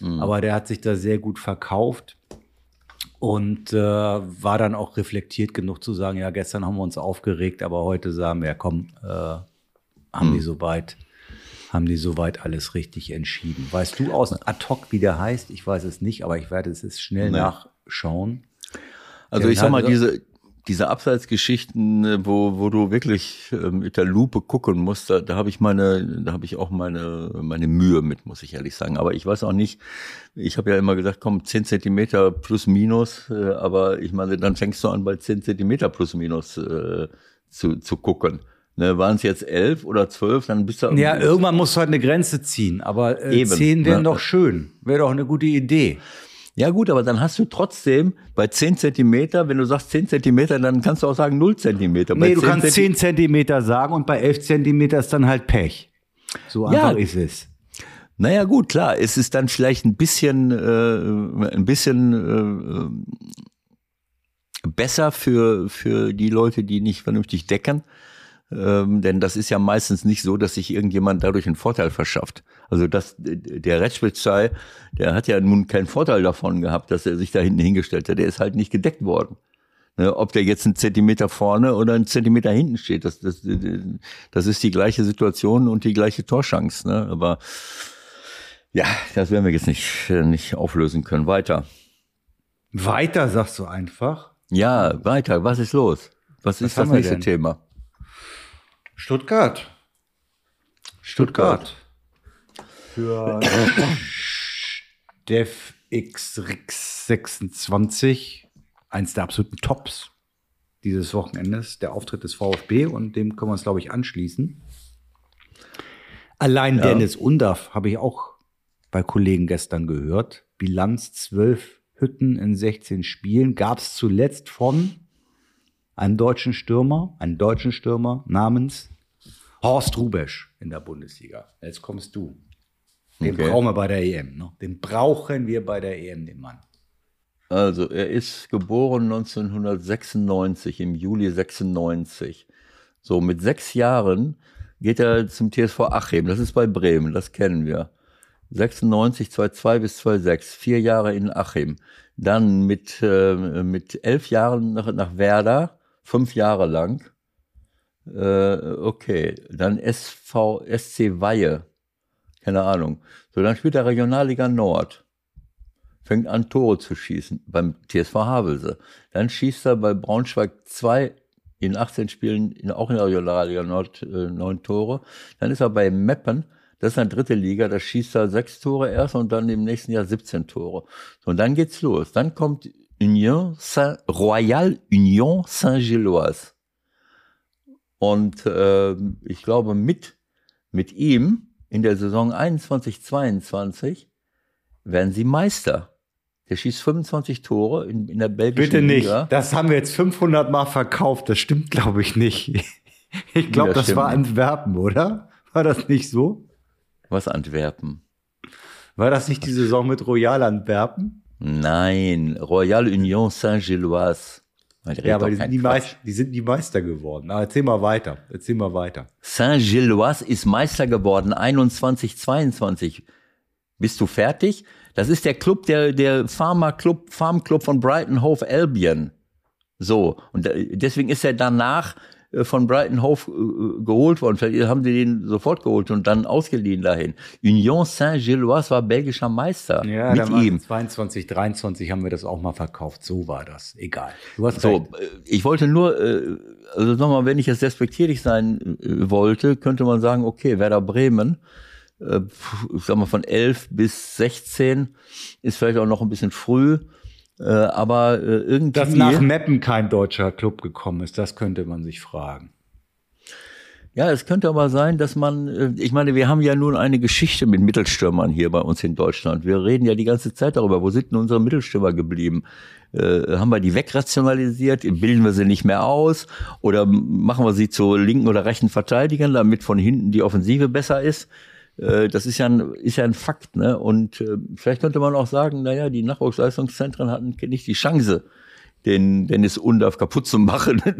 Mhm. Aber der hat sich da sehr gut verkauft und äh, war dann auch reflektiert genug zu sagen, ja, gestern haben wir uns aufgeregt, aber heute sagen wir, komm, äh, haben hm. die soweit, haben die soweit alles richtig entschieden. Weißt du aus ad hoc, wie der heißt? Ich weiß es nicht, aber ich werde es jetzt schnell nee. nachschauen. Also der ich sag mal, diese, diese Abseitsgeschichten, äh, wo, wo du wirklich äh, mit der Lupe gucken musst, da, da habe ich meine, da habe ich auch meine, meine Mühe mit, muss ich ehrlich sagen. Aber ich weiß auch nicht, ich habe ja immer gesagt, komm, zehn Zentimeter plus minus, äh, aber ich meine, dann fängst du an, bei zehn Zentimeter plus minus äh, zu, zu gucken. Ne, Waren es jetzt elf oder zwölf, dann bist du. Ja, irgendwann musst du halt eine Grenze ziehen, aber äh, zehn wären ne? doch schön. Wäre doch eine gute Idee. Ja gut, aber dann hast du trotzdem bei 10 Zentimeter, wenn du sagst 10 Zentimeter, dann kannst du auch sagen 0 Zentimeter. Nee, du kannst 10 Zentimeter sagen und bei 11 Zentimeter ist dann halt Pech. So einfach ja. ist es. Naja gut, klar, es ist dann vielleicht ein bisschen, äh, ein bisschen äh, besser für, für die Leute, die nicht vernünftig decken. Ähm, denn das ist ja meistens nicht so, dass sich irgendjemand dadurch einen Vorteil verschafft. Also das, der Rechtspolizei, der hat ja nun keinen Vorteil davon gehabt, dass er sich da hinten hingestellt hat. Der ist halt nicht gedeckt worden. Ne, ob der jetzt einen Zentimeter vorne oder einen Zentimeter hinten steht, das, das, das ist die gleiche Situation und die gleiche Torschance. Ne? Aber ja, das werden wir jetzt nicht, nicht auflösen können. Weiter. Weiter, sagst du einfach? Ja, weiter. Was ist los? Was, Was ist das nächste Thema? Stuttgart. Stuttgart. Für [COUGHS] Dev X 26, eins der absoluten Tops dieses Wochenendes, der Auftritt des VfB und dem können wir uns, glaube ich, anschließen. Allein ja. Dennis Undaff habe ich auch bei Kollegen gestern gehört. Bilanz 12 Hütten in 16 Spielen gab es zuletzt von einem deutschen Stürmer, einen deutschen Stürmer namens Horst Rubesch in der Bundesliga. Jetzt kommst du. Den okay. brauchen wir bei der EM. Ne? Den brauchen wir bei der EM, den Mann. Also, er ist geboren 1996, im Juli 96. So, mit sechs Jahren geht er zum TSV Achim. Das ist bei Bremen, das kennen wir. 96, 2,2 bis 2,6, vier Jahre in Achim. Dann mit, äh, mit elf Jahren nach, nach Werder, fünf Jahre lang. Äh, okay, dann SV, SC Weihe, keine Ahnung. So, dann spielt er Regionalliga Nord. Fängt an, Tore zu schießen beim TSV Havelse. Dann schießt er bei Braunschweig 2 in 18 Spielen, in, auch in der Regionalliga Nord, äh, neun Tore. Dann ist er bei Meppen, das ist eine dritte Liga, da schießt er sechs Tore erst und dann im nächsten Jahr 17 Tore. So, und dann geht's los. Dann kommt Union Saint, Royal Union Saint-Gilloise. Und äh, ich glaube, mit, mit ihm in der Saison 21, 22 werden sie Meister. Der schießt 25 Tore in, in der belgischen Bitte nicht. Liga. Das haben wir jetzt 500 Mal verkauft. Das stimmt, glaube ich, nicht. [LAUGHS] Ich glaube, das, das war Antwerpen, oder? War das nicht so? Was Antwerpen? War das nicht die Saison mit Royal Antwerpen? Nein, Royal Union Saint-Gilloise. Ja, aber die sind die, Meister, die sind die Meister geworden. Aber erzähl mal weiter. Erzähl mal weiter. Saint-Gilloise ist Meister geworden, 21, 22. Bist du fertig? Das ist der Club, der, der Pharma Club, Farm Club von Brighton Hove Albion. So. Und deswegen ist er danach äh, von Brighton Hove äh, geholt worden. Vielleicht haben sie den sofort geholt und dann ausgeliehen dahin. Union Saint-Gilloise war belgischer Meister ja, mit ihm. 22, 23 haben wir das auch mal verkauft. So war das. Egal. Du hast so, recht. Äh, ich wollte nur, also nochmal, wenn ich jetzt respektierlich sein wollte, könnte man sagen, okay, Werder Bremen, ich sag mal von 11 bis 16 ist vielleicht auch noch ein bisschen früh. Äh, aber äh, irgendwie. Dass nach Meppen kein deutscher Club gekommen ist, das könnte man sich fragen. Ja, es könnte aber sein, dass man, äh, ich meine, wir haben ja nun eine Geschichte mit Mittelstürmern hier bei uns in Deutschland. Wir reden ja die ganze Zeit darüber, wo sind denn unsere Mittelstürmer geblieben? Äh, haben wir die wegrationalisiert? Bilden wir sie nicht mehr aus? Oder machen wir sie zu linken oder rechten Verteidigern, damit von hinten die Offensive besser ist? Äh, das ist ja ein, ist ja ein Fakt, ne? Und äh, vielleicht könnte man auch sagen, naja, die Nachwuchsleistungszentren hatten nicht die Chance, den Dennis Undorf kaputt zu machen. [LAUGHS]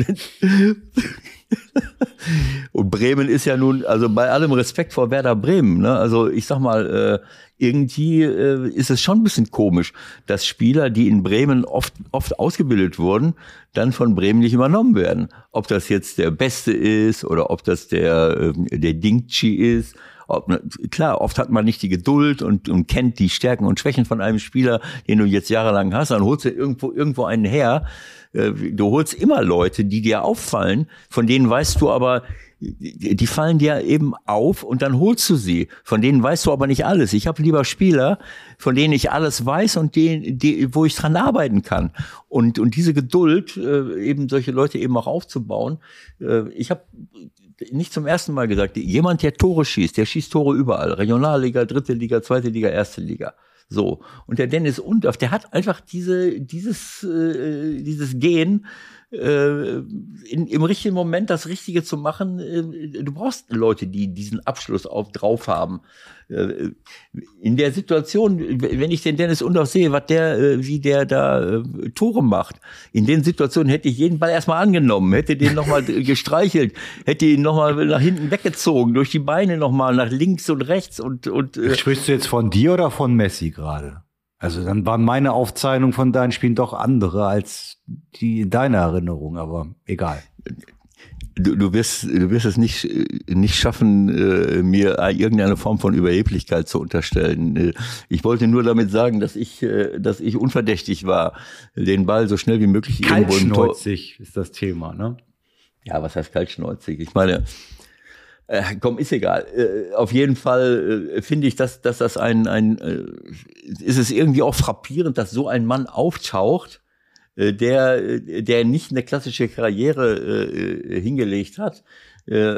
Und Bremen ist ja nun, also bei allem Respekt vor Werder Bremen, ne? also ich sag mal, äh, irgendwie äh, ist es schon ein bisschen komisch, dass Spieler, die in Bremen oft, oft ausgebildet wurden, dann von Bremen nicht übernommen werden. Ob das jetzt der Beste ist oder ob das der, äh, der Dingchi ist klar, oft hat man nicht die Geduld und, und kennt die Stärken und Schwächen von einem Spieler, den du jetzt jahrelang hast, dann holst du irgendwo, irgendwo einen her. Äh, du holst immer Leute, die dir auffallen, von denen weißt du aber, die fallen dir eben auf und dann holst du sie. Von denen weißt du aber nicht alles. Ich habe lieber Spieler, von denen ich alles weiß und die, die, wo ich dran arbeiten kann. Und, und diese Geduld, äh, eben solche Leute eben auch aufzubauen. Äh, ich habe nicht zum ersten Mal gesagt, jemand, der Tore schießt, der schießt Tore überall. Regionalliga, dritte Liga, zweite Liga, erste Liga. So. Und der Dennis Undorf, der hat einfach diese, dieses, äh, dieses Gen, äh, in, im richtigen Moment das Richtige zu machen. Äh, du brauchst Leute, die diesen Abschluss auf, drauf haben. Äh, in der Situation, wenn ich den Dennis Undorf sehe, was der, äh, wie der da äh, Tore macht, in den Situationen hätte ich jeden Ball erstmal angenommen, hätte den nochmal [LAUGHS] gestreichelt, hätte ihn nochmal nach hinten weggezogen, durch die Beine nochmal nach links und rechts und, und äh, Sprichst du jetzt von dir oder von Messi gerade? Also dann waren meine Aufzeichnungen von deinen Spielen doch andere als die in deiner Erinnerung, aber egal. Du, du, wirst, du wirst es nicht, nicht schaffen, äh, mir irgendeine Form von Überheblichkeit zu unterstellen. Äh, ich wollte nur damit sagen, dass ich, äh, dass ich unverdächtig war, den Ball so schnell wie möglich irgendwo im Tor. ist das Thema, ne? Ja, was heißt kaltschneuzig? Ich meine, äh, komm, ist egal. Äh, auf jeden Fall äh, finde ich, dass, dass das ein, ein äh, ist es irgendwie auch frappierend, dass so ein Mann auftaucht, äh, der, der nicht eine klassische Karriere äh, hingelegt hat, äh,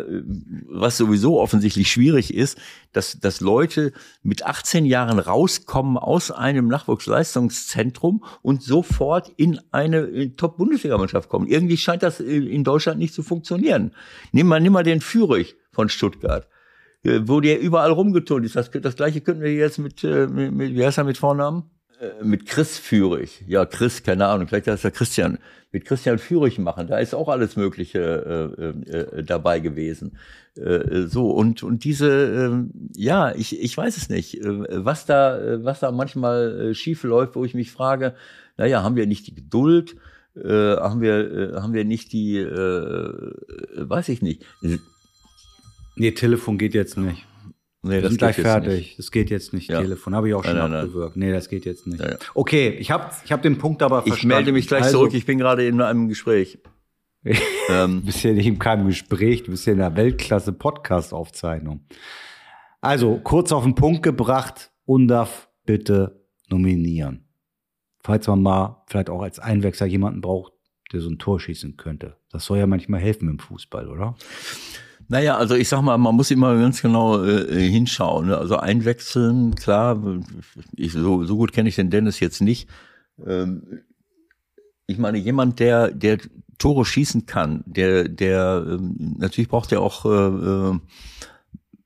was sowieso offensichtlich schwierig ist, dass, dass Leute mit 18 Jahren rauskommen aus einem Nachwuchsleistungszentrum und sofort in eine Top-Bundesligamannschaft kommen. Irgendwie scheint das in Deutschland nicht zu funktionieren. Nimm mal, nimm mal den Führig von Stuttgart, äh, wo der überall rumgeturnt ist. Das, das gleiche könnten wir jetzt mit, äh, mit, mit wie heißt er mit Vornamen? Äh, mit Chris Führig. Ja, Chris, keine Ahnung, vielleicht heißt er Christian. Mit Christian Führig machen. Da ist auch alles Mögliche äh, äh, dabei gewesen. Äh, so, und, und diese, äh, ja, ich, ich weiß es nicht, was da, was da manchmal äh, schief läuft, wo ich mich frage, naja, haben wir nicht die Geduld? Äh, haben wir, äh, haben wir nicht die, äh, weiß ich nicht, Nee, Telefon geht jetzt nicht. Nee, das sind gleich fertig. Das geht jetzt nicht. Ja. Telefon habe ich auch schon nein, nein, abgewürgt. Nee, das geht jetzt nicht. Ja, ja. Okay, ich habe ich hab den Punkt aber verstanden. Ich melde mich gleich also, zurück. Ich bin gerade in einem Gespräch. [LAUGHS] ähm. Du bist ja nicht in keinem Gespräch, du bist ja in einer Weltklasse-Podcast-Aufzeichnung. Also, kurz auf den Punkt gebracht, UNDAF bitte nominieren. Falls man mal vielleicht auch als Einwechsler jemanden braucht, der so ein Tor schießen könnte. Das soll ja manchmal helfen im Fußball, oder? Naja, also ich sag mal, man muss immer ganz genau äh, hinschauen. Ne? Also einwechseln, klar, ich, so, so gut kenne ich den Dennis jetzt nicht. Ähm, ich meine, jemand, der, der Tore schießen kann, der, der ähm, natürlich braucht er auch äh, äh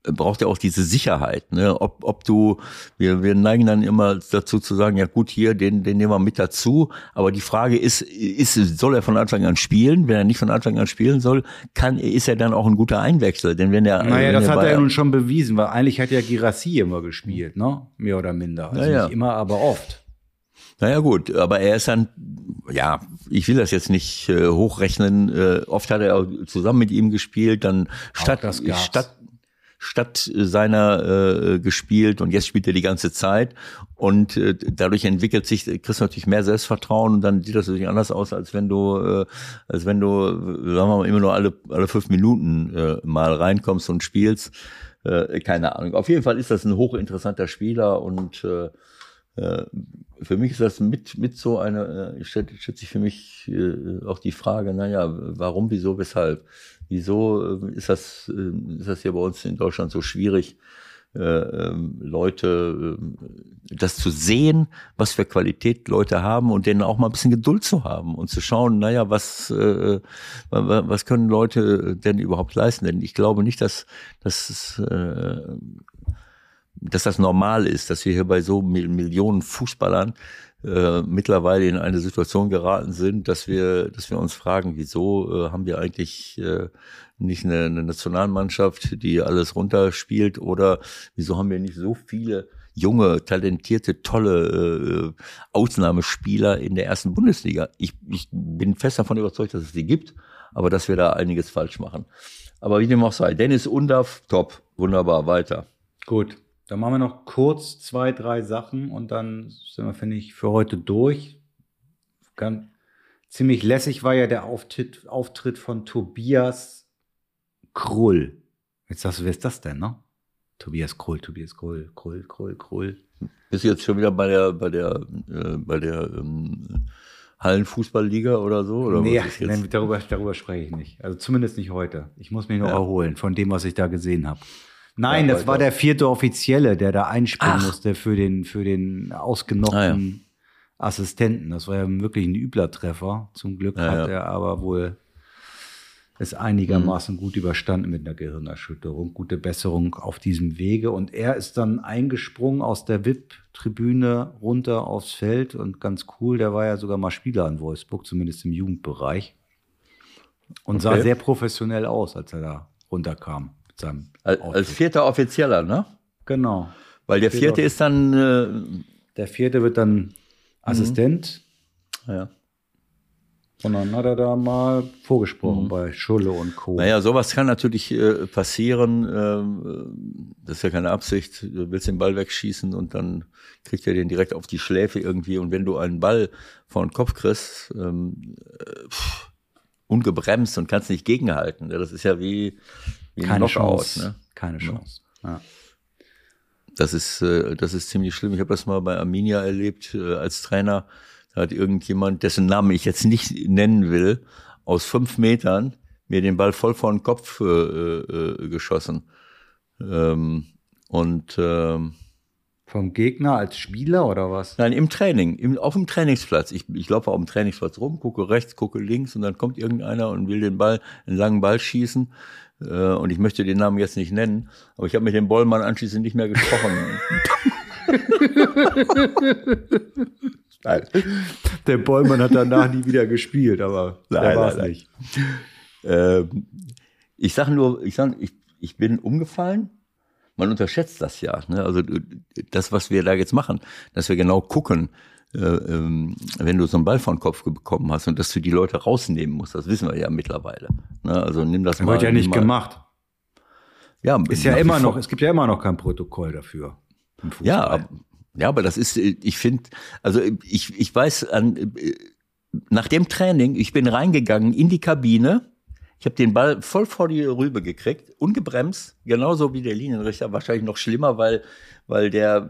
braucht ja auch diese Sicherheit. Ne? Ob, ob du, wir, wir neigen dann immer dazu zu sagen, ja gut, hier, den, den nehmen wir mit dazu. Aber die Frage ist, ist, soll er von Anfang an spielen? Wenn er nicht von Anfang an spielen soll, kann, ist er dann auch ein guter Einwechsel? Denn wenn er. Naja, wenn das er hat er ja nun schon bewiesen, weil eigentlich hat ja Girassi immer gespielt, ne? Mehr oder minder. Also naja. nicht immer, aber oft. Naja gut, aber er ist dann, ja, ich will das jetzt nicht äh, hochrechnen. Äh, oft hat er auch zusammen mit ihm gespielt, dann statt, statt statt seiner äh, gespielt und jetzt spielt er die ganze Zeit und äh, dadurch entwickelt sich, kriegst du natürlich mehr Selbstvertrauen und dann sieht das natürlich anders aus, als wenn du, äh, als wenn du, sagen wir mal, immer nur alle, alle fünf Minuten äh, mal reinkommst und spielst. Äh, keine Ahnung. Auf jeden Fall ist das ein hochinteressanter Spieler und äh, äh, für mich ist das mit, mit so eine, äh, stellt, stellt sich für mich äh, auch die Frage, naja, warum, wieso, weshalb? Wieso äh, ist das, äh, ist das hier bei uns in Deutschland so schwierig, äh, ähm, Leute, das zu sehen, was für Qualität Leute haben und denen auch mal ein bisschen Geduld zu haben und zu schauen, naja, was, äh, was können Leute denn überhaupt leisten? Denn ich glaube nicht, dass, dass äh, dass das normal ist, dass wir hier bei so Millionen Fußballern äh, mittlerweile in eine Situation geraten sind, dass wir, dass wir uns fragen, wieso äh, haben wir eigentlich äh, nicht eine, eine Nationalmannschaft, die alles runterspielt, oder wieso haben wir nicht so viele junge, talentierte, tolle äh, Ausnahmespieler in der ersten Bundesliga? Ich, ich bin fest davon überzeugt, dass es die gibt, aber dass wir da einiges falsch machen. Aber wie dem auch sei, Dennis Undaff, top, wunderbar, weiter. Gut, dann machen wir noch kurz zwei, drei Sachen und dann sind wir, finde ich, für heute durch. Ganz, ziemlich lässig war ja der Auftritt, Auftritt von Tobias Krull. Jetzt sagst du, wer ist das denn, ne? Tobias Krull, Tobias Krull, Krull, Krull, Krull. Bist du jetzt schon wieder bei der, bei der, äh, bei der ähm, Hallenfußballliga oder so? Oder nee, nee darüber, darüber spreche ich nicht. Also zumindest nicht heute. Ich muss mich noch ja. erholen von dem, was ich da gesehen habe. Nein, das war der vierte Offizielle, der da einspringen Ach. musste für den, für den ausgenockten ah, ja. Assistenten. Das war ja wirklich ein übler Treffer. Zum Glück ja, hat er aber wohl es einigermaßen mhm. gut überstanden mit einer Gehirnerschütterung. Gute Besserung auf diesem Wege. Und er ist dann eingesprungen aus der VIP-Tribüne runter aufs Feld und ganz cool. Der war ja sogar mal Spieler in Wolfsburg, zumindest im Jugendbereich. Und okay. sah sehr professionell aus, als er da runterkam seinem als, als vierter Offizieller, ne? Genau. Weil der vierte ist dann. Äh, der vierte wird dann mhm. Assistent. Ja. Und dann hat er da mal vorgesprochen mhm. bei Schulle und Co. Naja, sowas kann natürlich äh, passieren. Äh, das ist ja keine Absicht. Du willst den Ball wegschießen und dann kriegt er den direkt auf die Schläfe irgendwie. Und wenn du einen Ball vor den Kopf kriegst, ähm, äh, pff, ungebremst und kannst nicht gegenhalten. Das ist ja wie, keine Chance. Ne? Keine Chance. Ja. Das ist, äh, das ist ziemlich schlimm. Ich habe das mal bei Arminia erlebt äh, als Trainer. Da hat irgendjemand, dessen Namen ich jetzt nicht nennen will, aus fünf Metern mir den Ball voll vor den Kopf äh, äh, geschossen. Ähm, und ähm, vom Gegner als Spieler oder was? Nein, im Training, im, auf dem Trainingsplatz. Ich, ich laufe auf dem Trainingsplatz rum, gucke rechts, gucke links und dann kommt irgendeiner und will den Ball, einen langen Ball schießen. Äh, und ich möchte den Namen jetzt nicht nennen, aber ich habe mit dem Bollmann anschließend nicht mehr gesprochen. Nein. [LAUGHS] Der Bollmann hat danach nie wieder gespielt, aber nein, war es nicht. Ähm, ich sage nur, ich, sag, ich, ich bin umgefallen. Man unterschätzt das ja. Ne? Also das, was wir da jetzt machen, dass wir genau gucken, äh, ähm, wenn du so einen Ball vor den Kopf bekommen hast und dass du die Leute rausnehmen musst, das wissen wir ja mittlerweile. Ne? Also nimm das, das mal. Wird ja nicht mal. gemacht. Ja, ist ja immer noch, es gibt ja immer noch kein Protokoll dafür. Ja, ja, aber das ist, ich finde, also ich, ich weiß an, nach dem Training, ich bin reingegangen in die Kabine, ich habe den Ball voll vor die Rübe gekriegt, ungebremst, genauso wie der Linienrichter, wahrscheinlich noch schlimmer, weil weil der,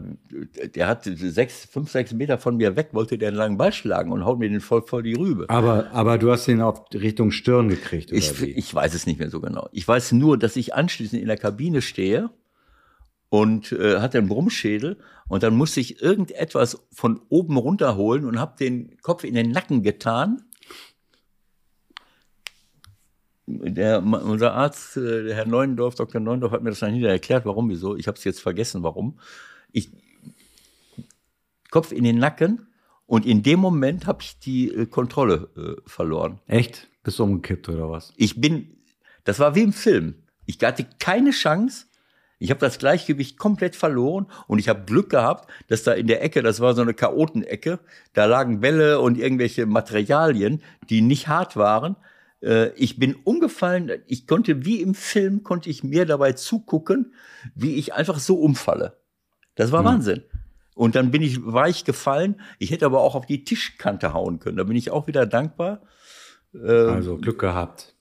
der hat sechs, fünf, sechs Meter von mir weg, wollte der einen langen Ball schlagen und haut mir den voll vor die Rübe. Aber, aber du hast den auf Richtung Stirn gekriegt, oder ich, wie? ich weiß es nicht mehr so genau. Ich weiß nur, dass ich anschließend in der Kabine stehe und äh, hatte einen Brummschädel und dann musste ich irgendetwas von oben runterholen und habe den Kopf in den Nacken getan der, unser Arzt, äh, der Herr Neuendorf, Dr. Neuendorf, hat mir das dann hinterher erklärt, warum, wieso. Ich habe es jetzt vergessen, warum. Ich Kopf in den Nacken und in dem Moment habe ich die äh, Kontrolle äh, verloren. Echt? Bist du umgekippt oder was? Ich bin, das war wie im Film. Ich hatte keine Chance. Ich habe das Gleichgewicht komplett verloren und ich habe Glück gehabt, dass da in der Ecke, das war so eine Chaotenecke, da lagen Bälle und irgendwelche Materialien, die nicht hart waren, äh, ich bin umgefallen, ich konnte wie im Film, konnte ich mir dabei zugucken, wie ich einfach so umfalle. Das war mhm. Wahnsinn. Und dann bin ich weich gefallen. Ich hätte aber auch auf die Tischkante hauen können. Da bin ich auch wieder dankbar. Ähm, also Glück gehabt.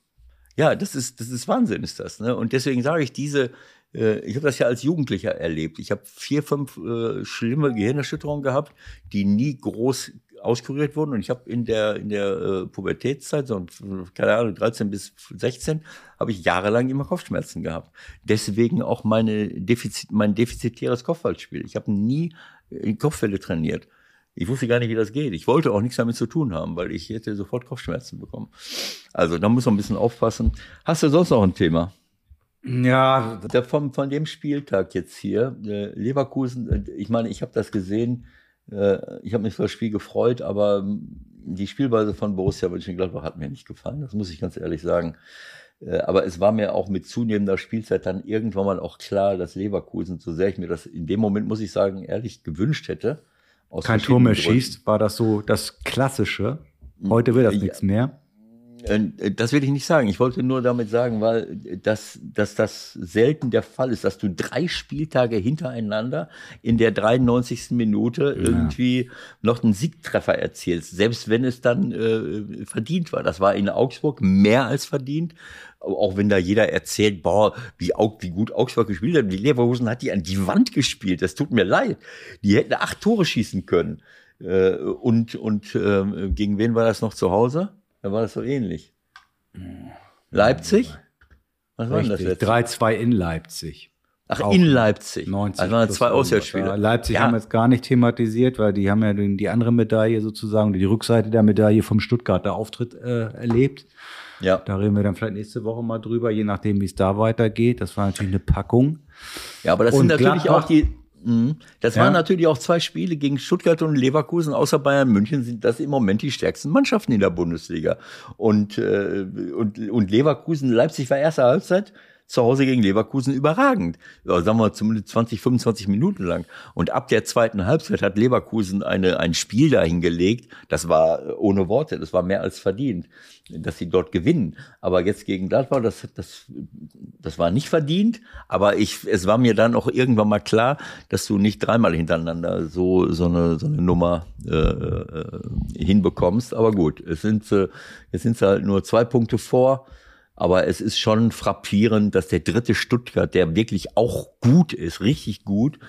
Ja, das ist, das ist Wahnsinn, ist das. Ne? Und deswegen sage ich, diese, äh, ich habe das ja als Jugendlicher erlebt. Ich habe vier, fünf äh, schlimme Gehirnerschütterungen gehabt, die nie groß auskuriert wurden. Und ich habe in der, in der äh, Pubertätszeit, so keine Ahnung, 13 bis 16, habe ich jahrelang immer Kopfschmerzen gehabt. Deswegen auch meine Defizit, mein defizitäres Kopfballspiel. Ich habe nie in Kopfwelle trainiert. Ich wusste gar nicht, wie das geht. Ich wollte auch nichts damit zu tun haben, weil ich hätte sofort Kopfschmerzen bekommen. Also da muss man ein bisschen aufpassen. Hast du sonst noch ein Thema? Ja, der von, von dem Spieltag jetzt hier, äh, Leverkusen, äh, ich meine, ich habe das gesehen, äh, ich habe mich für das Spiel gefreut, aber die Spielweise von Borussia Mönchengladbach hat mir nicht gefallen, das muss ich ganz ehrlich sagen. Äh, aber es war mir auch mit zunehmender Spielzeit dann irgendwann mal auch klar, dass Leverkusen, so sehr ich mir das in dem Moment, muss ich sagen, ehrlich gewünscht hätte. Kein Tor mehr schießt, war das so das Klassische. Heute will das ja, nichts mehr. Äh, das will ich nicht sagen. Ich wollte nur damit sagen, weil das, dass das selten der Fall ist, dass du drei Spieltage hintereinander in der 93. Minute ja. irgendwie noch einen Siegtreffer erzielst, selbst wenn es dann äh, verdient war. Das war in Augsburg mehr als verdient. Auch wenn da jeder erzählt, boah, wie, wie gut Augsburg gespielt hat. Die Leverkusen hat die an die Wand gespielt. Das tut mir leid. Die hätten acht Tore schießen können. Äh, und und äh, gegen wen war das noch zu Hause? Da war das so ähnlich. Leipzig? Was war denn das letzte? 3-2 in Leipzig. Ach, Auch in Leipzig. 90 also waren zwei Auswärtsspiele. Leipzig ja. haben wir jetzt gar nicht thematisiert, weil die haben ja die andere Medaille sozusagen, die Rückseite der Medaille vom Stuttgarter Auftritt äh, erlebt. Ja. Da reden wir dann vielleicht nächste Woche mal drüber, je nachdem, wie es da weitergeht. Das war natürlich eine Packung. Ja, aber das Und sind natürlich Gladbach, auch die. Das ja. waren natürlich auch zwei Spiele gegen Stuttgart und Leverkusen. Außer Bayern München sind das im Moment die stärksten Mannschaften in der Bundesliga. Und, äh, und, und Leverkusen, Leipzig war erste Halbzeit zu Hause gegen Leverkusen überragend. Ja, sagen wir zumindest 20, 25 Minuten lang. Und ab der zweiten Halbzeit hat Leverkusen eine, ein Spiel dahingelegt. Das war ohne Worte, das war mehr als verdient, dass sie dort gewinnen. Aber jetzt gegen Gladbach, das, das, das war nicht verdient. Aber ich, es war mir dann auch irgendwann mal klar, dass du nicht dreimal hintereinander so, so eine, so eine Nummer äh, äh, hinbekommst. Aber gut, es sind, äh, jetzt sind halt nur zwei Punkte vor. Aber es ist schon frappierend, dass der dritte Stuttgart, der wirklich auch gut ist, richtig gut,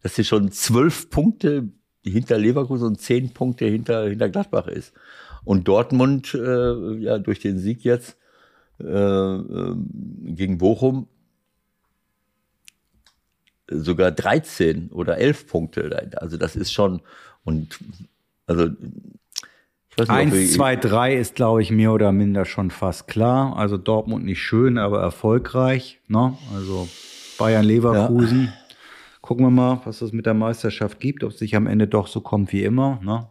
dass er schon zwölf Punkte hinter Leverkusen und zehn Punkte hinter, hinter Gladbach ist. Und Dortmund, äh, ja, durch den Sieg jetzt äh, äh, gegen Bochum, sogar 13 oder 11 Punkte. Also das ist schon, und also nicht, Eins, zwei, drei ist, glaube ich, mehr oder minder schon fast klar. Also Dortmund nicht schön, aber erfolgreich. Ne? Also Bayern Leverkusen. Ja. Gucken wir mal, was das mit der Meisterschaft gibt, ob es sich am Ende doch so kommt wie immer. Ne?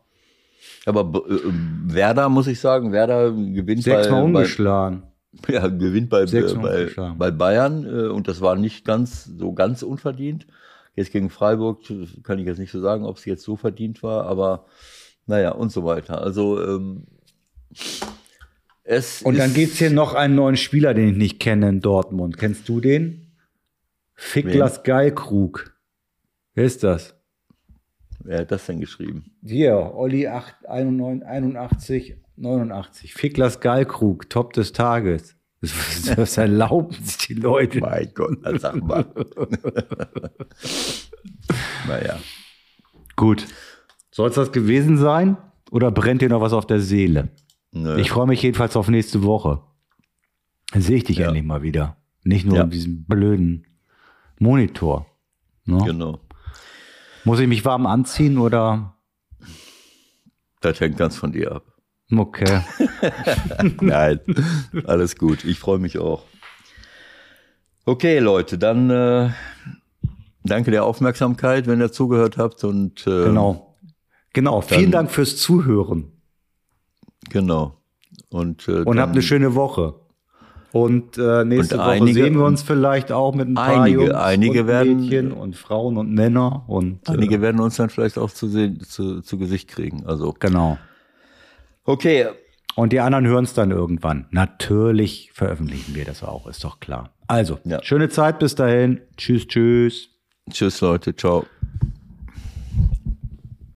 Aber äh, Werder, muss ich sagen, Werder gewinnt Sechsmal bei, ungeschlagen. Bei, [LAUGHS] ja, gewinnt bei, bei, bei Bayern äh, und das war nicht ganz so ganz unverdient. Jetzt gegen Freiburg kann ich jetzt nicht so sagen, ob es jetzt so verdient war, aber naja, und so weiter. Also ähm, es Und dann gibt es hier noch einen neuen Spieler, den ich nicht kenne in Dortmund. Kennst du den? Ficklas Geilkrug. Wer ist das? Wer hat das denn geschrieben? Hier, Olli 8, 81, 89. Ficklas Geilkrug, Top des Tages. [LAUGHS] Was erlauben sich die Leute? Mein Gott, sag mal. [LAUGHS] [LAUGHS] naja. Gut. Soll es das gewesen sein? Oder brennt dir noch was auf der Seele? Nö. Ich freue mich jedenfalls auf nächste Woche. Dann sehe ich dich ja. endlich mal wieder. Nicht nur ja. in diesem blöden Monitor. Ne? Genau. Muss ich mich warm anziehen oder? Das hängt ganz von dir ab. Okay. [LAUGHS] Nein, alles gut. Ich freue mich auch. Okay, Leute, dann äh, danke der Aufmerksamkeit, wenn ihr zugehört habt und äh, genau. Genau, vielen Dank fürs Zuhören. Genau. Und, äh, und habt eine schöne Woche. Und äh, nächste und Woche einige, sehen wir uns vielleicht auch mit ein paar einige, Jungs einige und werden, Mädchen und Frauen und Männer. Und, einige äh, werden uns dann vielleicht auch zu, sehen, zu, zu Gesicht kriegen. Also Genau. Okay. Und die anderen hören es dann irgendwann. Natürlich veröffentlichen wir das auch, ist doch klar. Also, ja. schöne Zeit bis dahin. Tschüss, tschüss. Tschüss, Leute. Ciao.